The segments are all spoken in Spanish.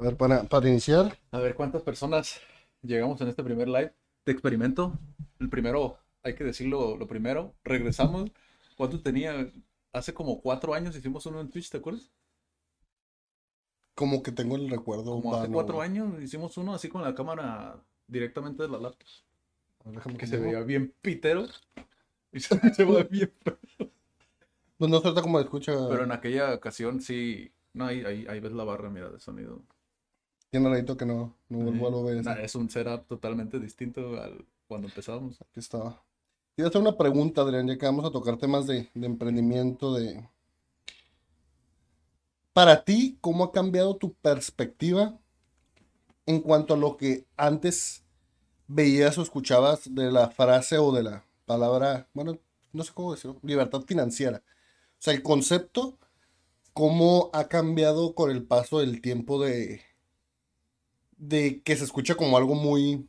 A ver, para, para iniciar. A ver, ¿cuántas personas llegamos en este primer live de experimento? El primero, hay que decirlo lo primero, regresamos. ¿Cuánto tenía? Hace como cuatro años hicimos uno en Twitch, ¿te acuerdas? Como que tengo el recuerdo. Como hace cuatro güey. años hicimos uno así con la cámara directamente de la laptop. Déjame Que se veía bien pitero. Y se, se veía bien. Pues no trata como escucha. Pero en aquella ocasión sí. No, ahí, ahí, ahí ves la barra, mira, de sonido. Tiene ratito que no, no vuelvo a lo. Nah, es un setup totalmente distinto al cuando empezábamos. Aquí está. Quiero hacer una pregunta, Adrián, ya que vamos a tocar temas de, de emprendimiento, de... Para ti, ¿cómo ha cambiado tu perspectiva en cuanto a lo que antes veías o escuchabas de la frase o de la palabra, bueno, no sé cómo decirlo, libertad financiera? O sea, el concepto, ¿cómo ha cambiado con el paso del tiempo de, de que se escucha como algo muy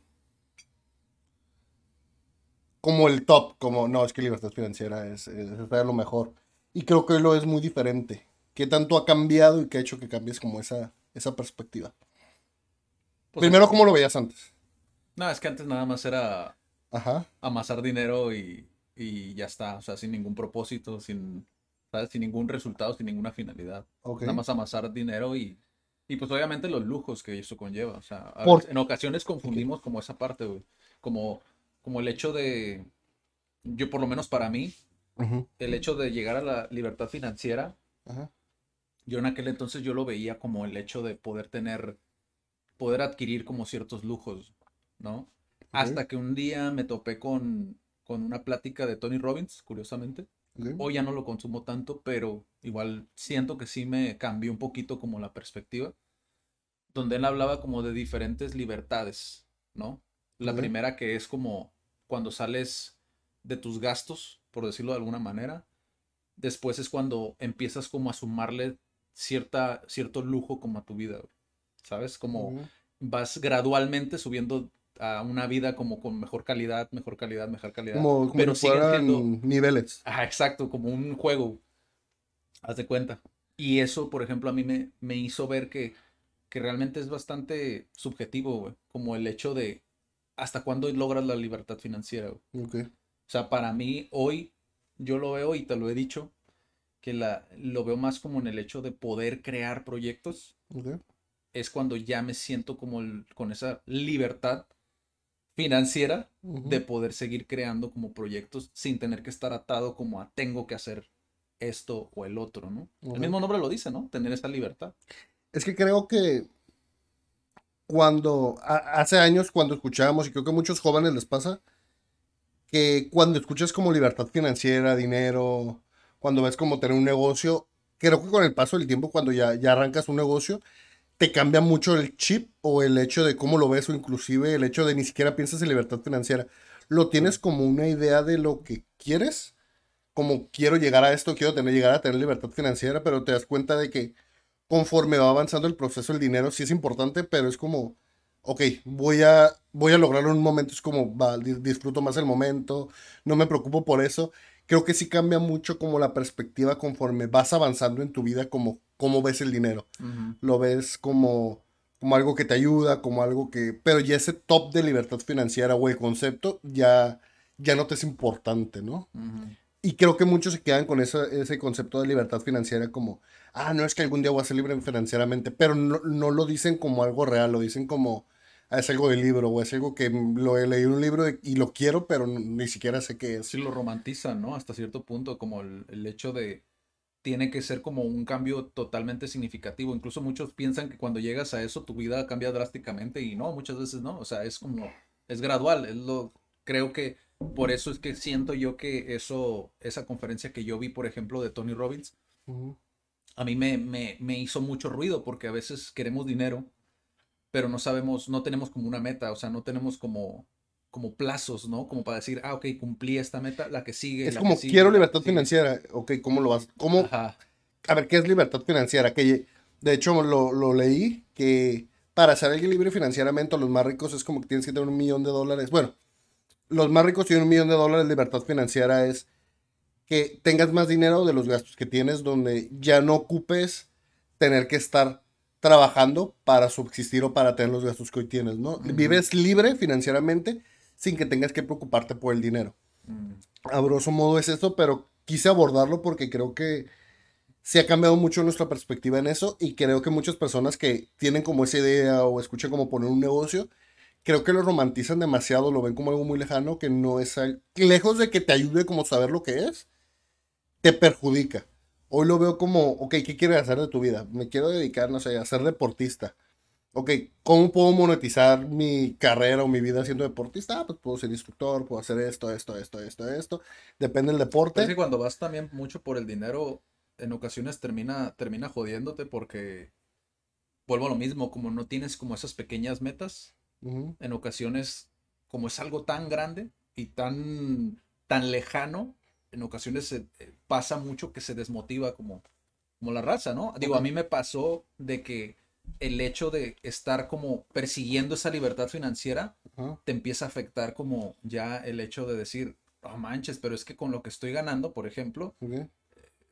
como el top, como no, es que libertad financiera es, es, es lo mejor. Y creo que hoy lo es muy diferente. ¿Qué tanto ha cambiado y qué ha hecho que cambies como esa, esa perspectiva? Pues, Primero, ¿cómo lo veías antes? No, es que antes nada más era Ajá. amasar dinero y, y ya está. O sea, sin ningún propósito, sin, ¿sabes? sin ningún resultado, sin ninguna finalidad. Ok. Nada más amasar dinero y, y pues obviamente los lujos que eso conlleva. O sea, Por- en ocasiones confundimos como esa parte, güey. Como, como el hecho de, yo por lo menos para mí, el hecho de llegar a la libertad financiera, yo en aquel entonces yo lo veía como el hecho de poder tener, poder adquirir como ciertos lujos, ¿no? Hasta que un día me topé con, con una plática de Tony Robbins, curiosamente. Hoy ya no lo consumo tanto, pero igual siento que sí me cambió un poquito como la perspectiva, donde él hablaba como de diferentes libertades, ¿no? La primera que es como cuando sales de tus gastos, por decirlo de alguna manera. Después es cuando empiezas como a sumarle cierta, cierto lujo como a tu vida, ¿sabes? Como vas gradualmente subiendo a una vida como con mejor calidad, mejor calidad, mejor calidad. Como, como pero si siguen fueran siendo niveles. Ajá, exacto, como un juego. Haz de cuenta. Y eso, por ejemplo, a mí me, me hizo ver que, que realmente es bastante subjetivo, güey. Como el hecho de hasta cuándo logras la libertad financiera, güey. Ok. O sea, para mí, hoy, yo lo veo y te lo he dicho, que la, lo veo más como en el hecho de poder crear proyectos. Es cuando ya me siento como el- con esa libertad financiera de poder seguir creando como proyectos sin tener que estar atado como a tengo que hacer esto o el otro, ¿no? El mismo nombre lo dice, ¿no? Tener esa libertad. Es que creo que cuando, a- hace años cuando escuchábamos, y creo que a muchos jóvenes les pasa, que cuando escuchas como libertad financiera, dinero, cuando ves como tener un negocio, creo que con el paso del tiempo, cuando ya, ya arrancas un negocio, te cambia mucho el chip o el hecho de cómo lo ves o inclusive el hecho de ni siquiera piensas en libertad financiera. Lo tienes como una idea de lo que quieres, como quiero llegar a esto, quiero tener, llegar a tener libertad financiera, pero te das cuenta de que conforme va avanzando el proceso, el dinero sí es importante, pero es como, ok, voy a, voy a lograrlo en un momento, es como, va, di- disfruto más el momento, no me preocupo por eso. Creo que sí cambia mucho como la perspectiva conforme vas avanzando en tu vida, como cómo ves el dinero. Lo ves como, como algo que te ayuda, como algo que... Pero ya ese top de libertad financiera o el concepto ya, ya no te es importante, ¿no? Ujú. Y creo que muchos se quedan con esa- ese concepto de libertad financiera como, ah, no es que algún día voy a ser libre financieramente, pero no, no lo dicen como algo real, lo dicen como, ah, es algo del libro, o es algo que lo he leído en un libro y, y lo quiero, pero ni siquiera sé qué es. Sí lo romantizan, ¿no? Hasta cierto punto, como el, el hecho de tiene que ser como un cambio totalmente significativo. Incluso muchos piensan que cuando llegas a eso tu vida cambia drásticamente y no, muchas veces no. O sea, es como, es gradual. Es lo, creo que por eso es que siento yo que eso, esa conferencia que yo vi, por ejemplo, de Tony Robbins, a mí me, me, me hizo mucho ruido porque a veces queremos dinero, pero no sabemos, no tenemos como una meta, o sea, no tenemos como, como plazos, ¿no? Como para decir, ah, ok, cumplí esta meta, la que sigue. Es la como, que sigue, quiero libertad sigue". financiera, ok, ¿cómo lo vas? ¿Cómo, Ajá. a ver, ¿qué es libertad financiera? Que de hecho lo, lo leí que para ser alguien libre financieramente, los más ricos es como que tienes que tener un millón de dólares. Bueno, los más ricos tienen un millón de dólares. Libertad financiera es que tengas más dinero de los gastos que tienes, donde ya no ocupes tener que estar trabajando para subsistir o para tener los gastos que hoy tienes, ¿no? Vives libre financieramente sin que tengas que preocuparte por el dinero. Mm, A grosso modo es esto, pero quise abordarlo porque creo que se ha cambiado mucho nuestra perspectiva en eso y creo que muchas personas que tienen como esa idea o escuchan como poner un negocio, creo que lo romantizan demasiado, lo ven como algo muy lejano, que no es al- lejos de que te ayude como saber lo que es, te perjudica. Hoy lo veo como, ok, ¿qué quieres hacer de tu vida? Me quiero dedicar, no sé, a ser deportista. Ok, ¿cómo puedo monetizar mi carrera o mi vida siendo deportista? Ah, pues puedo ser instructor, puedo hacer esto, esto, esto, esto, esto. Depende del Pero es deporte. que cuando vas también mucho por el dinero, en ocasiones termina, termina jodiéndote porque vuelvo a lo mismo, como no tienes como esas pequeñas metas, Ujú, en ocasiones, como es algo tan grande y tan, tan lejano, en ocasiones se, eh, pasa mucho que se desmotiva como, como la raza, ¿no? Digo, a mí me pasó de que el hecho de estar como persiguiendo esa libertad financiera te empieza a afectar como ya el hecho de decir, no manches, pero es que con lo que estoy ganando, por ejemplo,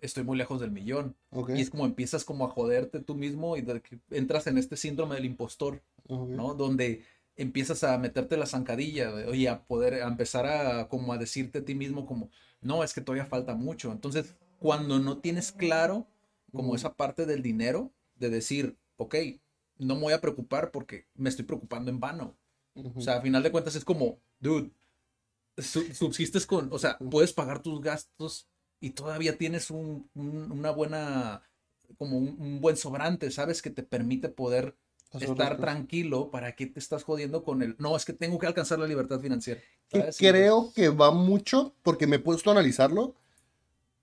estoy muy lejos del millón. Y es como empiezas como a joderte tú mismo y de que entras en este síndrome del impostor. ¿no? Donde empiezas a meterte la zancadilla y a poder a empezar a como a decirte a ti mismo como, no, es que todavía falta mucho. Entonces, cuando no tienes claro como esa parte del dinero, de decir, ok, no me voy a preocupar porque me estoy preocupando en vano. ujú, O sea, a final de cuentas es como, dude, su- subsistes con, o sea, puedes pagar tus gastos y todavía tienes un, un- una buena, como un, un buen sobrante, ¿sabes? Que te permite poder estar tranquilo para que te estás jodiendo con el, no, es que tengo que alcanzar la libertad financiera. Creo que va mucho, porque me he puesto a analizarlo,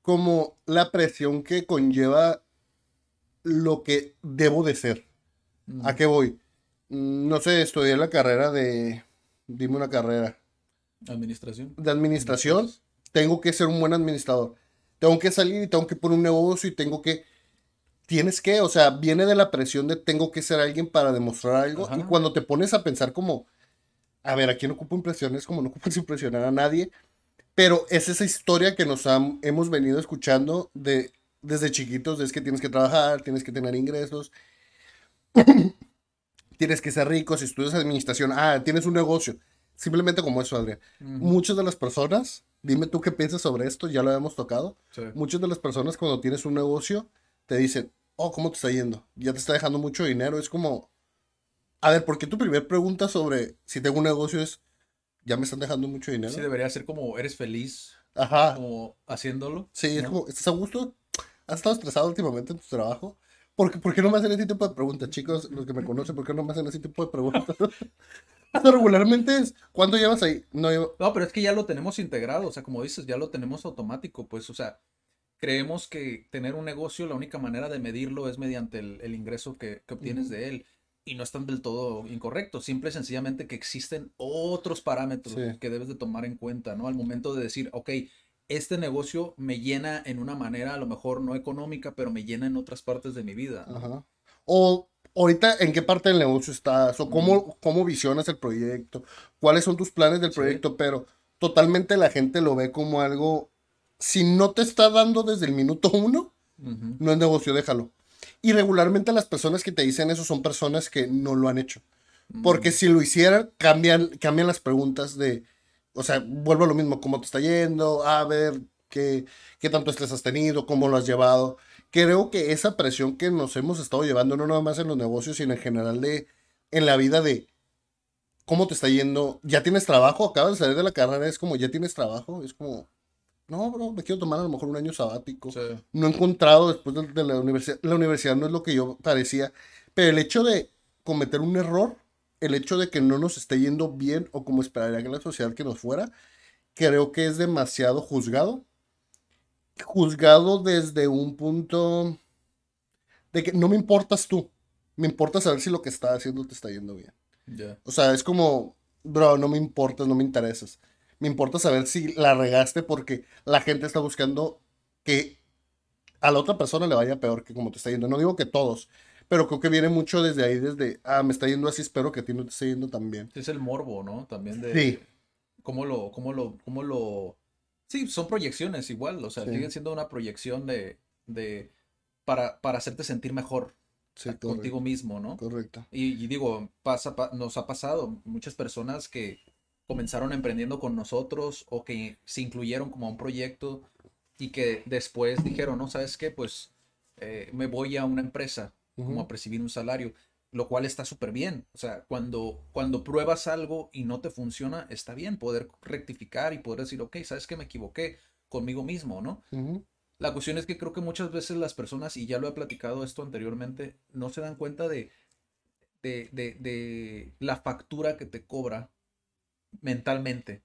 como la presión que conlleva lo que debo de ser. Mm, ¿A qué voy? Mm, No sé, estudié la carrera de, dime una carrera, Administración. de administración. Tengo que ser un buen administrador. Tengo que salir y tengo que poner un negocio y tengo que... Tienes que, o sea, viene de la presión de tengo que ser alguien para demostrar algo. Y cuando te pones a pensar como, a ver, aquí no ocupo impresiones, como no ocupas impresionar a nadie. Pero es esa historia que nos han- hemos venido escuchando de, desde chiquitos, es que tienes que trabajar, tienes que tener ingresos, tienes que ser rico, si estudias administración, ah, tienes un negocio. Simplemente como eso, Adrián. Ujú, Muchas de las personas, dime tú qué piensas sobre esto, ya lo habíamos tocado. sí. Muchas de las personas cuando tienes un negocio te dicen, oh, ¿cómo te está yendo? Ya te está dejando mucho dinero. Es como, a ver, ¿por qué tu primer pregunta sobre si tengo un negocio es, ya me están dejando mucho dinero? Sí, debería ser como, eres feliz Ajá. como haciéndolo. Sí, es ¿no? como, ¿estás a gusto? ¿Has estado estresado últimamente en tu trabajo? ¿Por qué, por qué no me hacen ese tipo de preguntas, chicos? Los que me conocen, ¿por qué no me hacen ese tipo de preguntas? Regularmente es, ¿cuánto llevas ahí? No, llevo... No, pero es que ya lo tenemos integrado, o sea, como dices, ya lo tenemos automático, pues, o sea, creemos que tener un negocio, la única manera de medirlo es mediante el, el ingreso que, que obtienes de él. Y no están del todo incorrectos, simple y sencillamente que existen otros parámetros Sí. que debes de tomar en cuenta, ¿no? Al momento de decir, ok, este negocio me llena en una manera a lo mejor no económica, pero me llena en otras partes de mi vida. ¿no? Ajá. O ahorita, ¿en qué parte del negocio estás? ¿O cómo, cómo visionas el proyecto? ¿Cuáles son tus planes del Sí. proyecto? Pero totalmente la gente lo ve como algo, si no te está dando desde el minuto uno, no es negocio, déjalo. Y regularmente las personas que te dicen eso son personas que no lo han hecho. Porque Mm, si lo hicieran, cambian, cambian las preguntas de, o sea, vuelvo a lo mismo, ¿cómo te está yendo? A ver, ¿qué, qué tanto estrés has tenido? ¿Cómo lo has llevado? Creo que esa presión que nos hemos estado llevando, no nada más en los negocios, sino en general de, en la vida de, ¿cómo te está yendo? ¿Ya tienes trabajo? Acabas de salir de la carrera, es como, ¿ya tienes trabajo? Es como, no, bro, me quiero tomar a lo mejor un año sabático sí. no he encontrado después de, de la universidad. La universidad no es lo que yo parecía, pero el hecho de cometer un error, el hecho de que no nos esté yendo bien o como esperaría que la sociedad que nos fuera, creo que es demasiado juzgado. Juzgado desde un punto de que no me importas tú, me importa saber si lo que estás haciendo te está yendo bien. Ya. O sea, es como, bro, no me importas, no me interesas. Me importa saber si la regaste porque la gente está buscando que a la otra persona le vaya peor que como te está yendo. No digo que todos, pero creo que viene mucho desde ahí, desde, ah, me está yendo así, espero que a ti no te esté yendo tan bien. Sí, Es el morbo, ¿no? También de Sí. cómo lo, cómo lo, cómo lo. Sí, son proyecciones igual, o sea, Sí. siguen siendo una proyección de, de para, para hacerte sentir mejor. contigo mismo, ¿no? Correcto. Y, digo, pasa, nos ha pasado muchas personas que comenzaron emprendiendo con nosotros o que se incluyeron como a un proyecto y que después dijeron, no, ¿sabes qué? Pues eh, me voy a una empresa como a percibir un salario, lo cual está súper bien. O sea, cuando, cuando pruebas algo y no te funciona, está bien poder rectificar y poder decir, ok, ¿sabes qué? Me equivoqué conmigo mismo, ¿no? La cuestión es que creo que muchas veces las personas, y ya lo he platicado esto anteriormente, no se dan cuenta de, de, de la factura que te cobra mentalmente,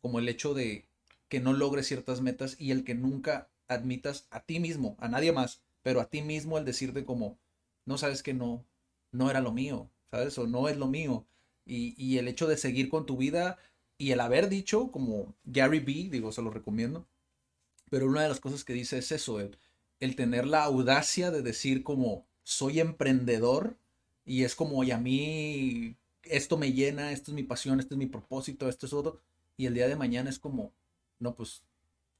como el hecho de que no logres ciertas metas y el que nunca admitas a ti mismo, a nadie más, pero a ti mismo el decirte como, no sabes que no, no era lo mío, ¿sabes? O no es lo mío. Y, y el hecho de seguir con tu vida y el haber dicho, como Gary B, digo, se lo recomiendo, pero una de las cosas que dice es eso, el, el tener la audacia de decir como, soy emprendedor y es como, y a mí esto me llena, esto es mi pasión, esto es mi propósito, esto es otro. Y el día de mañana es como, no, pues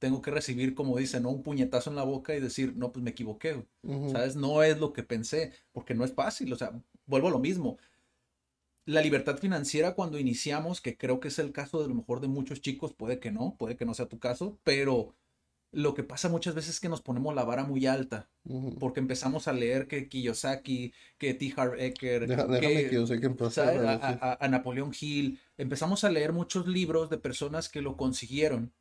tengo que recibir, como dicen, ¿no? un puñetazo en la boca y decir, no, pues me equivoqué, ¿sabes? No es lo que pensé, porque no es fácil, o sea, vuelvo a lo mismo. La libertad financiera cuando iniciamos, que creo que es el caso de lo mejor de muchos chicos, puede que no, puede que no sea tu caso, pero lo que pasa muchas veces es que nos ponemos la vara muy alta, porque empezamos a leer que Kiyosaki, que T. Harv Eker, que, a, a, Napoleón Hill, empezamos a leer muchos libros de personas que lo consiguieron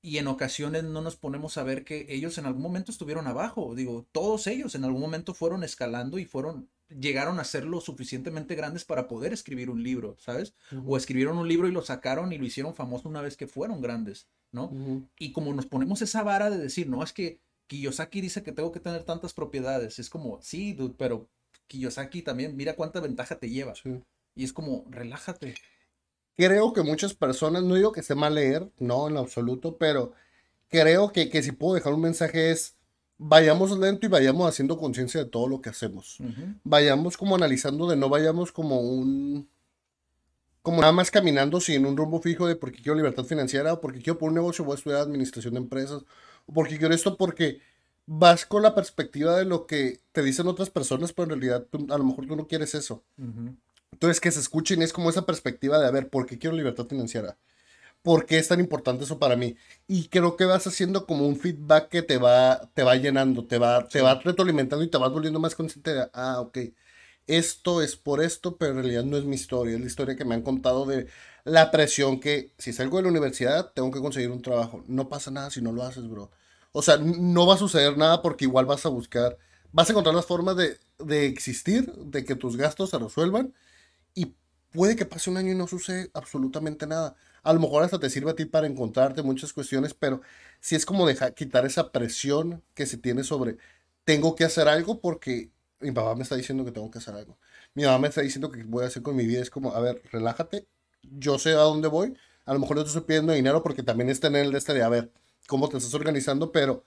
y en ocasiones no nos ponemos a ver que ellos en algún momento estuvieron abajo, digo, todos ellos en algún momento fueron escalando y fueron llegaron a ser lo suficientemente grandes para poder escribir un libro, ¿sabes? O escribieron un libro y lo sacaron y lo hicieron famoso una vez que fueron grandes. ¿no? Y como nos ponemos esa vara de decir, no, es que Kiyosaki dice que tengo que tener tantas propiedades, es como, sí, dude, pero Kiyosaki también, mira cuánta ventaja te lleva. Y es como, relájate. Creo que muchas personas, no digo que esté mal leer, no, en absoluto, pero creo que, que si puedo dejar un mensaje es, vayamos lento y vayamos haciendo conciencia de todo lo que hacemos. Vayamos como analizando de no vayamos como un como nada más caminando sin un rumbo fijo de porque quiero libertad financiera o porque quiero por un negocio voy a estudiar administración de empresas o porque quiero esto porque vas con la perspectiva de lo que te dicen otras personas, pero en realidad a lo mejor tú no quieres eso. Entonces que se escuchen es como esa perspectiva de a ver, ¿por qué quiero libertad financiera? ¿Por qué es tan importante eso para mí? Y creo que vas haciendo como un feedback que te va, te va llenando, te va, te va retroalimentando y te vas volviendo más consciente de, ah, ok, esto es por esto, pero en realidad no es mi historia, es la historia que me han contado de la presión que si salgo de la universidad tengo que conseguir un trabajo. No pasa nada si no lo haces, bro. O sea, no va a suceder nada porque igual vas a buscar, vas a encontrar las formas de, de existir, de que tus gastos se resuelvan y puede que pase un año y no sucede absolutamente nada. A lo mejor hasta te sirve a ti para encontrarte muchas cuestiones, pero si es como dejar quitar esa presión que se tiene sobre tengo que hacer algo porque mi papá me está diciendo que tengo que hacer algo. Mi mamá me está diciendo que voy a hacer con mi vida. Es como, a ver, relájate. Yo sé a dónde voy. A lo mejor no te estoy pidiendo dinero porque también está en el de este de, a ver, cómo te estás organizando, pero,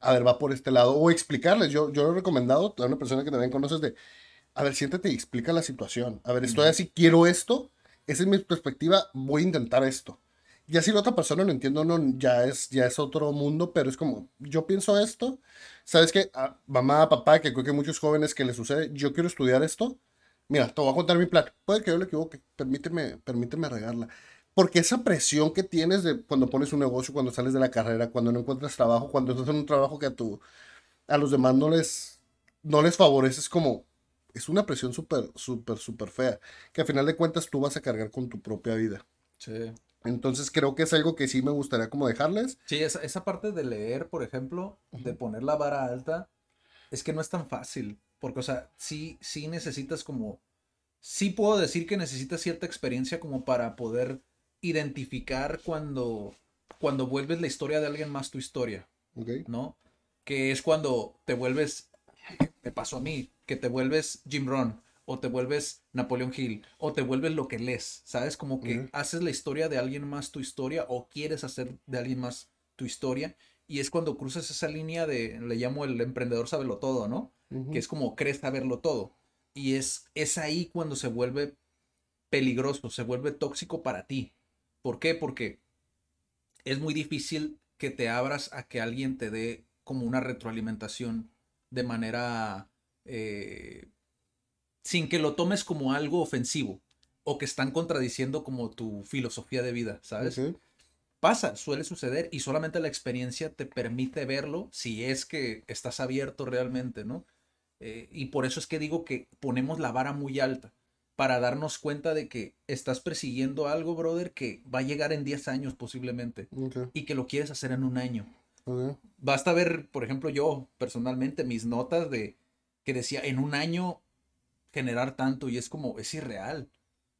a ver, va por este lado. O explicarles. Yo, yo lo he recomendado a una persona que también conoces de, a ver, siéntate y explica la situación. A ver, estoy así, quiero esto. Esa es mi perspectiva. Voy a intentar esto. Ya si la otra persona lo entiendo, no, ya es, ya es otro mundo, pero es como, yo pienso esto, ¿sabes qué? Ah, mamá, papá, que creo que muchos jóvenes que les sucede, yo quiero estudiar esto, mira, te voy a contar mi plan, puede que yo lo equivoque, permíteme, permíteme regarla. Porque esa presión que tienes de cuando pones un negocio, cuando sales de la carrera, cuando no encuentras trabajo, cuando estás en un trabajo que a, tu, a los demás no les, no les favorece, es como, es una presión súper, súper, súper fea, que a final de cuentas tú vas a cargar con tu propia vida. Sí. Entonces creo que es algo que sí me gustaría como dejarles. Sí, esa, esa parte de leer, por ejemplo, de poner la vara alta, es que no es tan fácil. Porque, o sea, sí, sí necesitas como. Sí puedo decir que necesitas cierta experiencia como para poder identificar cuando, cuando vuelves la historia de alguien más tu historia. ¿No? Que es cuando te vuelves. Me pasó a mí, que te vuelves Jim Ron o te vuelves Napoleón Hill, o te vuelves lo que lees, ¿sabes? Como que haces la historia de alguien más tu historia, o quieres hacer de alguien más tu historia, y es cuando cruzas esa línea de, le llamo el emprendedor sabelo todo, ¿no? Que es como crees saberlo todo. Y es, es ahí cuando se vuelve peligroso, se vuelve tóxico para ti. ¿Por qué? Porque es muy difícil que te abras a que alguien te dé como una retroalimentación de manera eh, sin que lo tomes como algo ofensivo o que están contradiciendo como tu filosofía de vida, ¿sabes? Pasa, suele suceder y solamente la experiencia te permite verlo si es que estás abierto realmente, ¿no? Eh, y por eso es que digo que ponemos la vara muy alta para darnos cuenta de que estás persiguiendo algo, brother, que va a llegar en 10 años posiblemente y que lo quieres hacer en un año. Basta ver, por ejemplo, yo personalmente mis notas de que decía en un año generar tanto y es como, es irreal.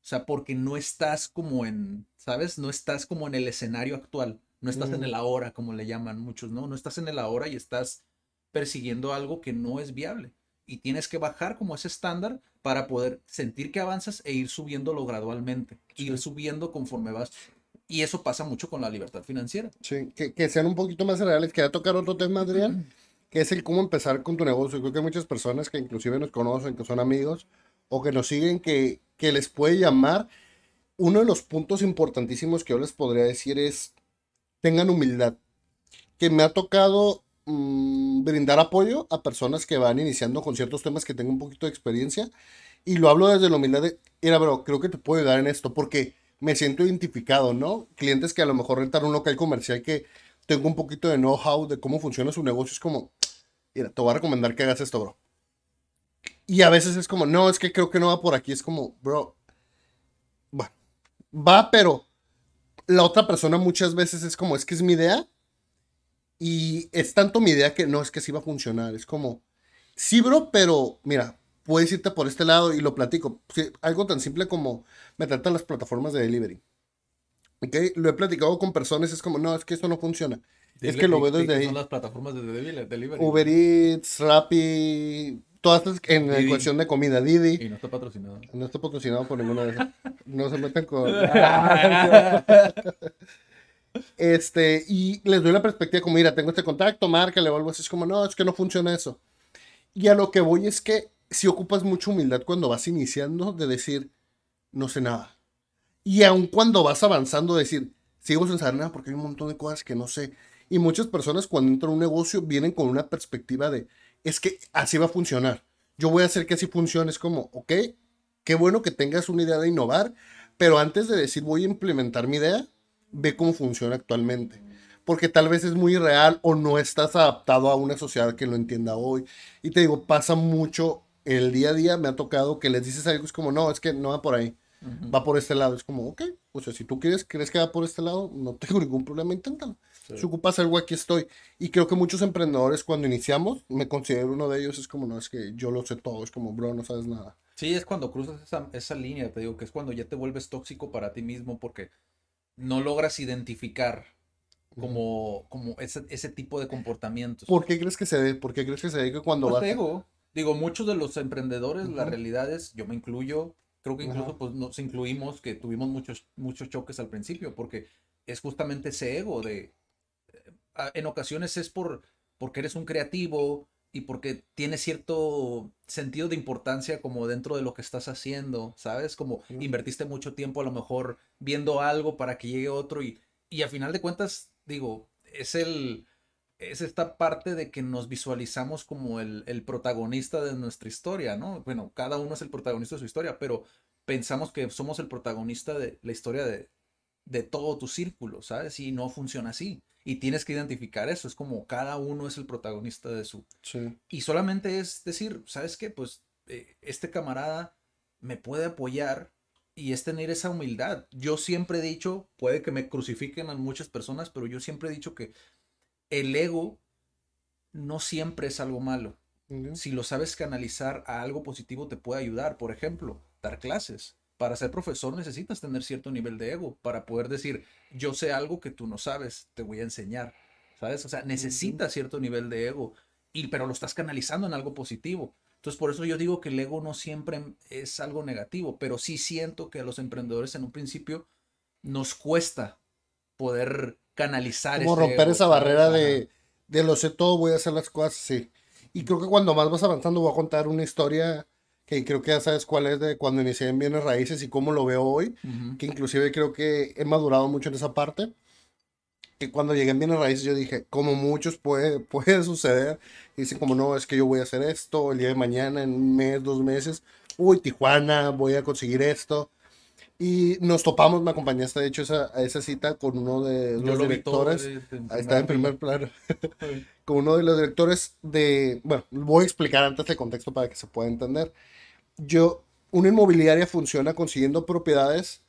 O sea, porque no estás como en, ¿sabes? No estás como en el escenario actual. No estás en el ahora, como le llaman muchos, ¿no? No estás en el ahora y estás persiguiendo algo que no es viable. Y tienes que bajar como ese estándar para poder sentir que avanzas e ir subiéndolo gradualmente. Ir subiendo conforme vas. Y eso pasa mucho con la libertad financiera. Sí, que, sean un poquito más reales. Quería tocar otro tema, Adrián, que es el cómo empezar con tu negocio. Creo que hay muchas personas que inclusive nos conocen, que son amigos o que nos siguen, que, que les puede llamar. Uno de los puntos importantísimos que yo les podría decir es, tengan humildad. Que me ha tocado Mm, brindar apoyo a personas que van iniciando con ciertos temas que tengo un poquito de experiencia. Y lo hablo desde la humildad de, mira, bro, creo que te puedo ayudar en esto porque me siento identificado, ¿no? Clientes que a lo mejor rentan un local comercial que tengo un poquito de know-how de cómo funciona su negocio. Es como, mira, te voy a recomendar que hagas esto, bro. Y a veces es como, no, es que creo que no va por aquí. Es como, bro, bueno, va, pero la otra persona muchas veces es como, es que es mi idea y es tanto mi idea que no es que sí va a funcionar. Es como, sí, bro, pero mira, puedes irte por este lado y lo platico. algo tan simple como meterte en las plataformas de delivery. ¿Ok? Lo he platicado con personas, es como, no, es que esto no funciona. es que lo veo desde ahí. son las plataformas de delivery? Uber Eats, Rappi, todas estas en la cuestión de comida, Didi. Y no está patrocinado. No está patrocinado por ninguna de esas. No se meten con... Este, y les doy la perspectiva como, mira, tengo este contacto, márcale o algo así. Es como, no, es que no funciona eso. Y a lo que voy es que si ocupas mucha humildad cuando vas iniciando de decir, no sé nada. Y aun cuando vas avanzando, decir, sigo sin saber nada porque hay un montón de cosas que no sé. Y muchas personas cuando entran a un negocio vienen con una perspectiva de, es que así va a funcionar. Yo voy a hacer que así funcione. Es como, ok, qué bueno que tengas una idea de innovar, pero antes de decir voy a implementar mi idea, ve cómo funciona actualmente. Porque tal vez es muy real o no estás adaptado a una sociedad que lo entienda hoy. Y te digo, pasa mucho el día a día. Me ha tocado que les dices algo, es como, no, es que no va por ahí. Va por este lado. Es como, ok, o sea, si tú quieres, crees que va por este lado, no tengo ningún problema, inténtalo. Si ocupas algo, aquí estoy. Y creo que muchos emprendedores, cuando iniciamos, me considero uno de ellos, es como, no, es que yo lo sé todo, es como, bro, no sabes nada. Sí, es cuando cruzas esa, esa línea, te digo, que es cuando ya te vuelves tóxico para ti mismo, porque no logras identificar como, como ese, ese, tipo de comportamientos. ¿Por qué crees que se dé? ¿Por qué crees que se dé que cuando pues Digo, digo, muchos de los emprendedores, la realidad es, yo me incluyo, creo que incluso pues nos incluimos que tuvimos muchos, muchos choques al principio, porque es justamente ese ego de, eh, en ocasiones es por, porque eres un creativo, y porque tiene cierto sentido de importancia como dentro de lo que estás haciendo, ¿sabes? Como invertiste mucho tiempo a lo mejor viendo algo para que llegue otro y, y a final de cuentas, digo, es el... Es esta parte de que nos visualizamos como el, el protagonista de nuestra historia, ¿no? Bueno, cada uno es el protagonista de su historia, pero pensamos que somos el protagonista de la historia de, de todo tu círculo, ¿sabes? Y no funciona así. Y tienes que identificar eso. Es como cada uno es el protagonista de su. Sí. Y solamente es decir, ¿sabes qué? Pues eh, este camarada me puede apoyar y es tener esa humildad. Yo siempre he dicho, puede que me crucifiquen a muchas personas, pero yo siempre he dicho que el ego no siempre es algo malo. Si lo sabes canalizar a algo positivo, te puede ayudar. Por ejemplo, dar clases para ser profesor necesitas tener cierto nivel de ego para poder decir, yo sé algo que tú no sabes, te voy a enseñar, ¿sabes? O sea, necesitas cierto nivel de ego, y, pero lo estás canalizando en algo positivo. Entonces, por eso yo digo que el ego no siempre es algo negativo, pero sí siento que a los emprendedores en un principio nos cuesta poder canalizar. Como romper esa barrera de, de lo sé todo, voy a hacer las cosas, sí. Y creo que cuando más vas avanzando voy a contar una historia que creo que ya sabes cuál es de cuando inicié en bienes raíces y cómo lo veo hoy, que inclusive creo que he madurado mucho en esa parte. que cuando llegué en bienes raíces yo dije, como muchos puede, puede suceder, y dicen como no, es que yo voy a hacer esto el día de mañana, en un mes, dos meses, uy, Tijuana, voy a conseguir esto. Y nos topamos, me acompañaste de hecho esa, a esa cita con uno de los directores. Ahí está en primer plano. con uno de los directores de. Bueno, voy a explicar antes el contexto para que se pueda entender. Yo, una inmobiliaria funciona consiguiendo propiedades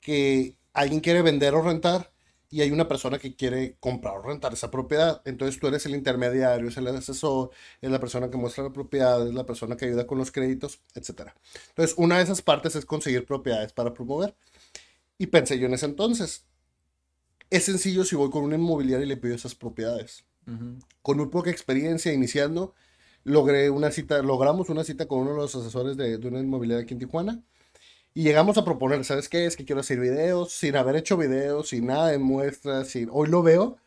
que alguien quiere vender o rentar y hay una persona que quiere comprar o rentar esa propiedad. Entonces tú eres el intermediario, es el asesor, es la persona que muestra la propiedad, es la persona que ayuda con los créditos, etc. Entonces una de esas partes es conseguir propiedades para promover. Y pensé yo en ese entonces, es sencillo si voy con una inmobiliaria y le pido esas propiedades. Con muy poca experiencia iniciando, logré una cita, logramos una cita con uno de los asesores de, de una inmobiliaria aquí en Tijuana y llegamos a proponer, ¿sabes qué? Es que quiero hacer videos, sin haber hecho videos, sin nada de muestras, sin... hoy lo veo.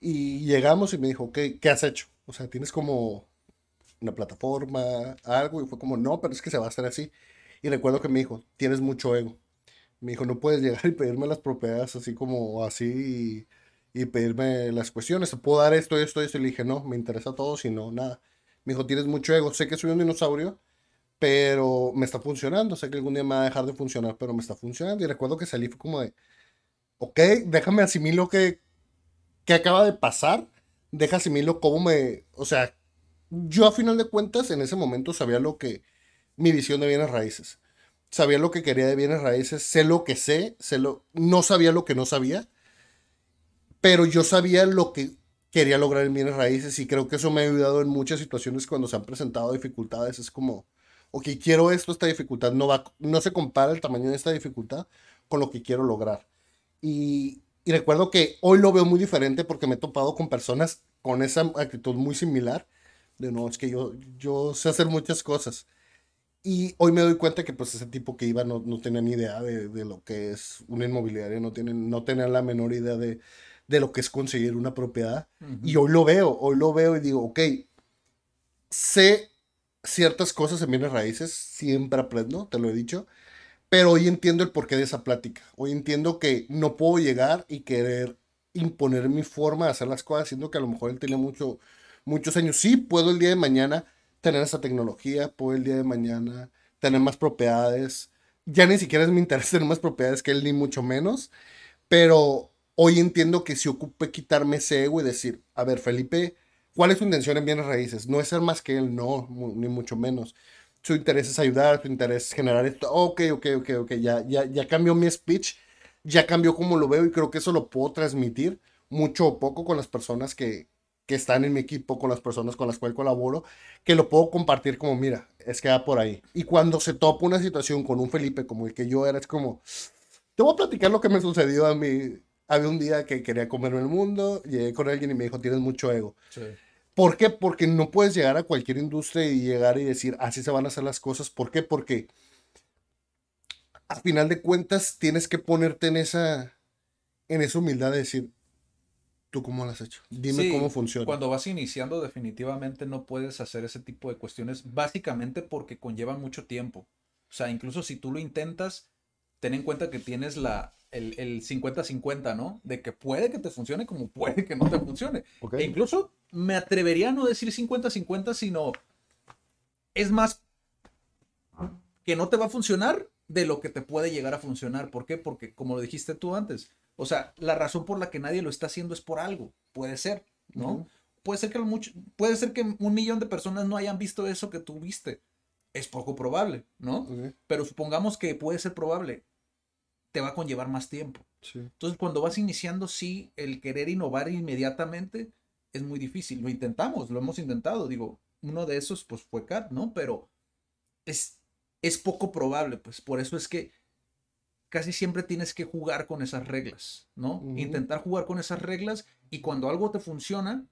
Y llegamos y me dijo, ¿qué, qué has hecho? O sea, tienes como una plataforma, algo, y fue como, no, pero es que se va a hacer así. Y recuerdo que me dijo, tienes mucho ego. Me dijo, no puedes llegar y pedirme las propiedades así como así y, pedirme las cuestiones. Te puedo dar esto, esto, esto. Y dije, no, me interesa todo, si no, nada. Me dijo, tienes mucho ego. Sé que soy un dinosaurio, pero me está funcionando. Sé que algún día me va a dejar de funcionar, pero me está funcionando. Y recuerdo que salí fue como de, ok, déjame asimilo que, que acaba de pasar. Deja asimilo cómo me, o sea, yo a final de cuentas en ese momento sabía lo que, mi visión de bienes raíces. Sabía lo que quería de bienes raíces, sé lo que sé, sé lo, no sabía lo que no sabía, pero yo sabía lo que quería lograr en bienes raíces y creo que eso me ha ayudado en muchas situaciones cuando se han presentado dificultades. Es como, ok, quiero esto, esta dificultad, no, va, no se compara el tamaño de esta dificultad con lo que quiero lograr. Y, y recuerdo que hoy lo veo muy diferente porque me he topado con personas con esa actitud muy similar, de no, es que yo, yo sé hacer muchas cosas. Y hoy me doy cuenta que pues ese tipo que iba no, no tenía ni idea de, de, lo que es una inmobiliaria, no tienen, no tenía la menor idea de, de lo que es conseguir una propiedad. Uh -huh. Y hoy lo veo, hoy lo veo y digo, ok, sé ciertas cosas en bienes raíces, siempre aprendo, te lo he dicho, pero hoy entiendo el porqué de esa plática. Hoy entiendo que no puedo llegar y querer imponer mi forma de hacer las cosas, siendo que a lo mejor él tiene mucho, muchos años. Sí, puedo el día de mañana tener esa tecnología, puedo el día de mañana tener más propiedades. Ya ni siquiera es mi interés tener más propiedades que él, ni mucho menos, pero hoy entiendo que si ocupe quitarme ese ego y decir, a ver, Felipe, ¿Cuál es su intención en bienes raíces? No es ser más que él, no, ni mucho menos. Su interés es ayudar, su interés es generar esto. Ok, ok, ok, ok, ya, ya, ya cambió mi speech, ya cambió como lo veo y creo que eso lo puedo transmitir mucho o poco con las personas que, que están en mi equipo, con las personas con las cuales colaboro, que lo puedo compartir como, mira, es que va por ahí. Y cuando se topa una situación con un Felipe como el que yo era, es como, te voy a platicar lo que me sucedió a mí. Había un día que quería comerme el mundo, llegué con alguien y me dijo, tienes mucho ego. Sí. ¿Por qué? Porque no puedes llegar a cualquier industria y llegar y decir, así se van a hacer las cosas. ¿Por qué? Porque a final de cuentas tienes que ponerte en esa, en esa humildad de decir, ¿tú cómo lo has hecho? Dime sí, cómo funciona. Cuando vas iniciando definitivamente no puedes hacer ese tipo de cuestiones, básicamente porque conllevan mucho tiempo. O sea, incluso si tú lo intentas, ten en cuenta que tienes la, el 50-50, ¿no? De que puede que te funcione como puede que no te funcione. Okay. E incluso me atrevería a no decir 50-50, sino es más que no te va a funcionar de lo que te puede llegar a funcionar. ¿Por qué? Porque, como lo dijiste tú antes, o sea, la razón por la que nadie lo está haciendo es por algo. Puede ser, ¿no? Uh -huh. Puede ser que mucho, puede ser que un millón de personas no hayan visto eso que tú viste. Es poco probable, ¿no? Pero supongamos que puede ser probable. Te va a conllevar más tiempo. Sí. Entonces, cuando vas iniciando, sí, el querer innovar inmediatamente es muy difícil. Lo intentamos, lo hemos intentado. Digo, uno de esos, pues fue Cat, ¿no? Pero es, es poco probable, pues por eso es que casi siempre tienes que jugar con esas reglas, ¿no? Uh -huh. Intentar jugar con esas reglas y cuando algo te funciona,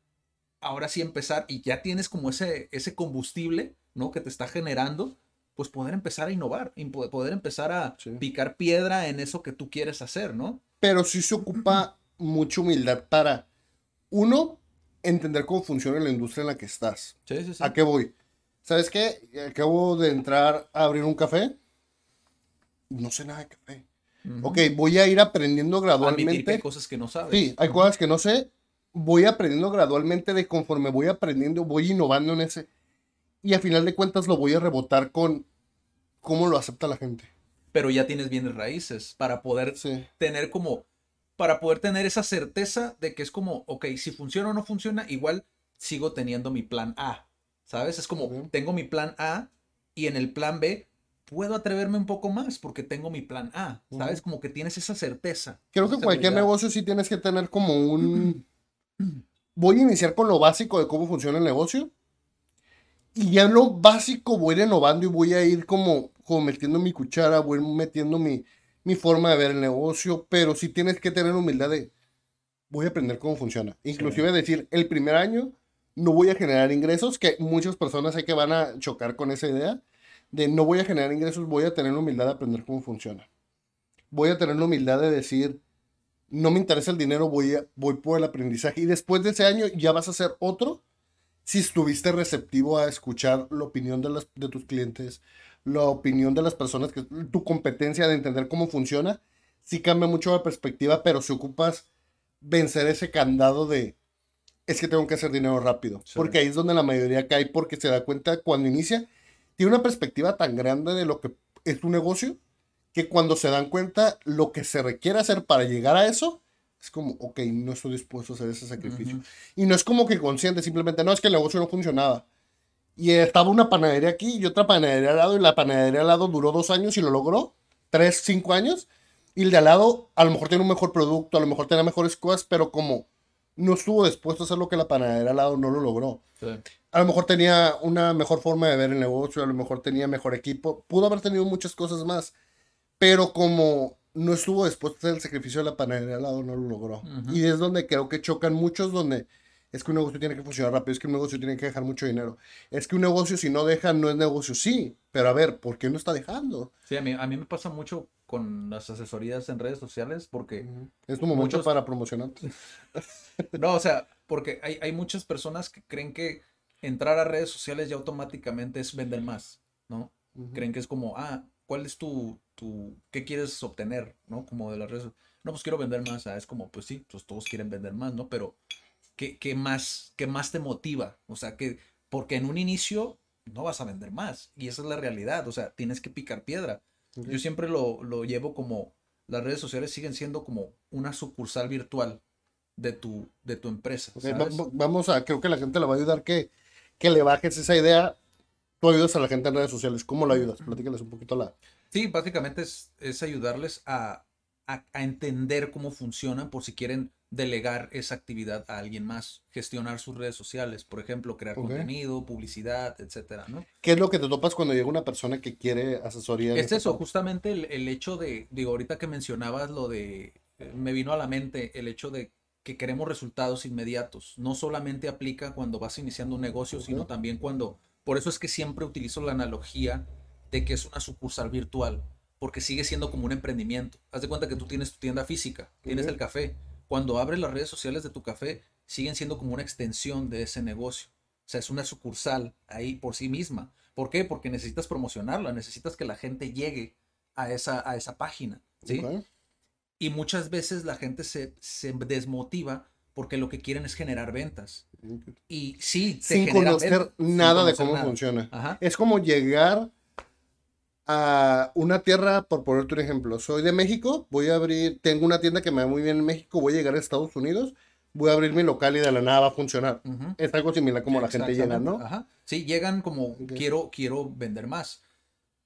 ahora sí empezar y ya tienes como ese, ese combustible, ¿no? Que te está generando, pues poder empezar a innovar, poder empezar a sí. picar piedra en eso que tú quieres hacer, ¿no? Pero sí se ocupa mucha humildad para, uno, entender cómo funciona la industria en la que estás. Sí, sí, sí. ¿A qué voy? ¿Sabes qué? Acabo de entrar a abrir un café. No sé nada de café. Ok, voy a ir aprendiendo Admitir que gradualmente. hay cosas que no sabes. Sí, hay cosas que no sé. Voy aprendiendo gradualmente de conforme voy aprendiendo, voy innovando en ese. Y a final de cuentas lo voy a rebotar con cómo lo acepta la gente. Pero ya tienes bienes raíces para poder Sí. tener como, para poder tener esa certeza de que es como, ok, si funciona o no funciona, igual sigo teniendo mi plan A, ¿sabes? Es como, tengo mi plan A y en el plan B puedo atreverme un poco más porque tengo mi plan A, ¿sabes? Como que tienes esa certeza. Creo que cualquier seguridad. negocio sí tienes que tener como un... Voy a iniciar con lo básico de cómo funciona el negocio. Y ya lo básico voy innovando y voy a ir como, como metiendo mi cuchara, voy metiendo mi, mi forma de ver el negocio. Pero sí tienes que tener humildad de... Voy a aprender cómo funciona. Inclusive decir, el primer año no voy a generar ingresos, que muchas personas sé que van a chocar con esa idea. De no voy a generar ingresos, voy a tener la humildad de aprender cómo funciona. Voy a tener la humildad de decir, no me interesa el dinero, voy, a- voy por el aprendizaje. Y después de ese año ya vas a hacer otro si estuviste receptivo a escuchar la opinión de, las, de tus clientes, la opinión de las personas, que tu competencia de entender cómo funciona. Sí cambia mucho la perspectiva, pero si ocupas vencer ese candado de es que tengo que hacer dinero rápido. Sí. Porque ahí es donde la mayoría cae porque se da cuenta cuando inicia. Tiene una perspectiva tan grande de lo que es tu negocio que cuando se dan cuenta lo que se requiere hacer para llegar a eso, es como, ok, no estoy dispuesto a hacer ese sacrificio. Y no es como que consciente, simplemente, no, es que el negocio no funcionaba. Y estaba una panadería aquí y otra panadería al lado, y la panadería al lado duró dos años y lo logró, tres, cinco años. Y el de al lado a lo mejor tiene un mejor producto, a lo mejor tiene mejores cosas, pero como no estuvo dispuesto a hacer lo que la panadería al lado no lo logró. Sí. A lo mejor tenía una mejor forma de ver el negocio, a lo mejor tenía mejor equipo, pudo haber tenido muchas cosas más, pero como no estuvo dispuesto a hacer el sacrificio de la panadería al lado, no lo logró. Y es donde creo que chocan muchos, donde es que un negocio tiene que funcionar rápido, es que un negocio tiene que dejar mucho dinero, es que un negocio si no deja no es negocio, sí, pero a ver, ¿por qué no está dejando? Sí, a mí, a mí me pasa mucho con las asesorías en redes sociales porque Es tu momento Muchos- para promocionar. No, o sea, porque hay, hay muchas personas que creen que entrar a redes sociales ya automáticamente es vender más, ¿no? Creen que es como, ah, ¿cuál es tu, tu, qué quieres obtener, ¿no? Como de las redes. No, pues quiero vender más. Ah, es como, pues sí, pues todos quieren vender más, ¿no? Pero, ¿qué, qué más, qué más te motiva? O sea, que, porque en un inicio no vas a vender más. Y esa es la realidad. O sea, tienes que picar piedra. Ok. Yo siempre lo, lo llevo como, las redes sociales siguen siendo como una sucursal virtual de tu, de tu empresa. Ok, va- ¿sabes? va- vamos a, creo que la gente le va a ayudar que, que le bajes esa idea. Tú ayudas a la gente en redes sociales. ¿Cómo la ayudas? Platícales un poquito la. Sí, básicamente es, es ayudarles a, a- a entender cómo funcionan por si quieren delegar esa actividad a alguien más, gestionar sus redes sociales, por ejemplo, crear contenido, publicidad, etcétera, ¿no? ¿Qué es lo que te topas cuando llega una persona que quiere asesoría? Es esta eso, justamente el, el hecho de, digo, ahorita que mencionabas lo de, eh, me vino a la mente el hecho de que queremos resultados inmediatos. No solamente aplica cuando vas iniciando un negocio, sino también cuando, por eso es que siempre utilizo la analogía de que es una sucursal virtual, porque sigue siendo como un emprendimiento. Haz de cuenta que tú tienes tu tienda física, tienes el café. Cuando abres las redes sociales de tu café, siguen siendo como una extensión de ese negocio. O sea, es una sucursal ahí por sí misma. ¿Por qué? Porque necesitas promocionarla, necesitas que la gente llegue a esa, a esa página. ¿sí? Y muchas veces la gente se, se desmotiva porque lo que quieren es generar ventas. Y sí, te Sin conocer ven- sin nada de conocer cómo nada. funciona. Ajá. Es como llegar a una tierra, por ponerte un ejemplo. Soy de México, voy a abrir, tengo una tienda que me va muy bien en México, voy a llegar a Estados Unidos, voy a abrir mi local y de la nada va a funcionar. ujú. Es algo similar como la gente llega, Exactamente, ¿no? Ajá. Sí, llegan como Ok. quiero, quiero vender más.